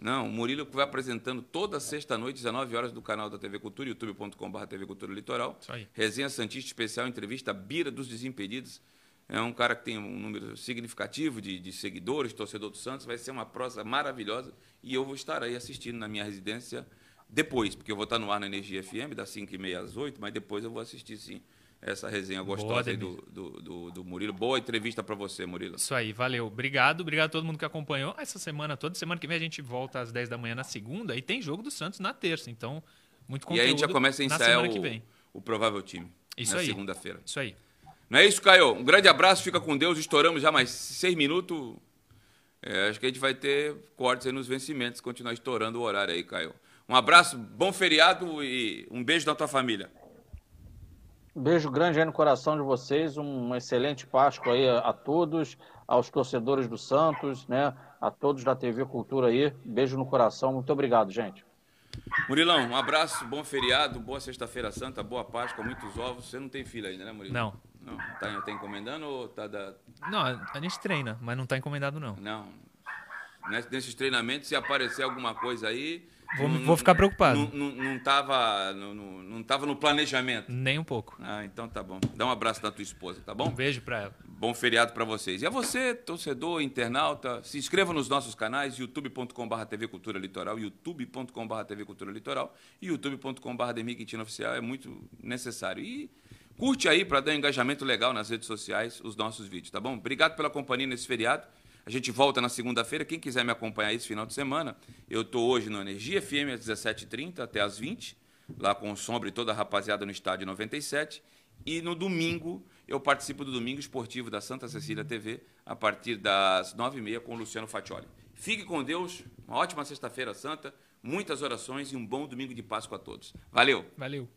[SPEAKER 1] Não, o Murilo vai apresentando toda sexta-noite, 19 horas, do canal da TV Cultura, youtube.com.br TV Cultura Litoral. Resenha Santista Especial, entrevista Bira dos Desimpedidos. É um cara que tem um número significativo de, de seguidores, torcedor do Santos. Vai ser uma prosa maravilhosa e eu vou estar aí assistindo na minha residência depois, porque eu vou estar no ar na Energia FM, das 5h30 às 8 mas depois eu vou assistir sim essa resenha gostosa aí do, do, do, do, Murilo. Boa entrevista para você, Murilo.
[SPEAKER 2] Isso aí, valeu. Obrigado, obrigado a todo mundo que acompanhou essa semana toda. Semana que vem a gente volta às 10 da manhã na segunda e tem jogo do Santos na terça. Então, muito conteúdo.
[SPEAKER 1] E a gente já começa a ensaiar o, o provável time.
[SPEAKER 2] Isso
[SPEAKER 1] na
[SPEAKER 2] aí.
[SPEAKER 1] segunda-feira.
[SPEAKER 2] Isso aí.
[SPEAKER 1] Não é isso, Caio? Um grande abraço, fica com Deus. Estouramos já mais seis minutos. É, acho que a gente vai ter cortes aí nos vencimentos, continuar estourando o horário aí, Caio. Um abraço, bom feriado e um beijo na tua família.
[SPEAKER 3] Beijo grande aí no coração de vocês, um excelente Páscoa aí a, a, todos, aos torcedores do Santos, né? A todos da TV Cultura aí. Beijo no coração, muito obrigado, gente.
[SPEAKER 1] Murilão, um abraço, bom feriado, boa sexta-feira santa, boa Páscoa, muitos ovos. Você não tem filha ainda, né, Murilo?
[SPEAKER 2] Não.
[SPEAKER 1] Não. Tá, tá encomendando ou tá da.
[SPEAKER 2] Não, a gente treina, mas não tá encomendado, não.
[SPEAKER 1] Não. Nesses treinamentos, se aparecer alguma coisa aí,
[SPEAKER 2] Vou, não, vou ficar preocupado.
[SPEAKER 1] Não, não, estava não, não tava no planejamento.
[SPEAKER 2] Nem um pouco.
[SPEAKER 1] Ah, então tá bom. Dá um abraço da tua esposa, tá bom?
[SPEAKER 2] Um beijo para ela.
[SPEAKER 1] Bom feriado para vocês. E a você, torcedor, internauta, se inscreva nos nossos canais, youtube.com.br TV Cultura Litoral, youtube.com.br TV Cultura Litoral e youtube.com.br Demi Quintino Oficial. É muito necessário. E curte aí para dar um engajamento legal nas redes sociais os nossos vídeos, tá bom? Obrigado pela companhia nesse feriado. A gente volta na segunda-feira. Quem quiser me acompanhar esse final de semana, eu estou hoje no Energia FM às 17h30 até às 20 lá com o Sombra e toda a rapaziada no Estádio 97. E no domingo, eu participo do Domingo Esportivo da Santa Cecília TV, a partir das 9h30 com o Luciano Fatioli. Fique com Deus, uma ótima Sexta-feira Santa, muitas orações e um bom domingo de Páscoa a todos. Valeu!
[SPEAKER 2] Valeu!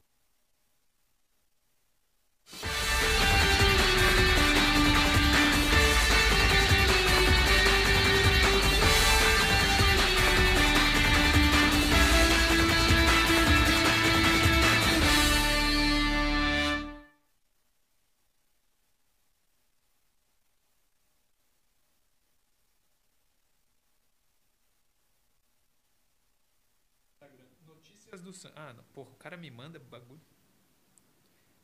[SPEAKER 2] Notícias do Santos. Ah, não. Porra, o cara me manda bagulho.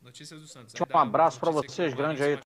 [SPEAKER 2] Notícias do Santos.
[SPEAKER 3] Um abraço para vocês, grande aí.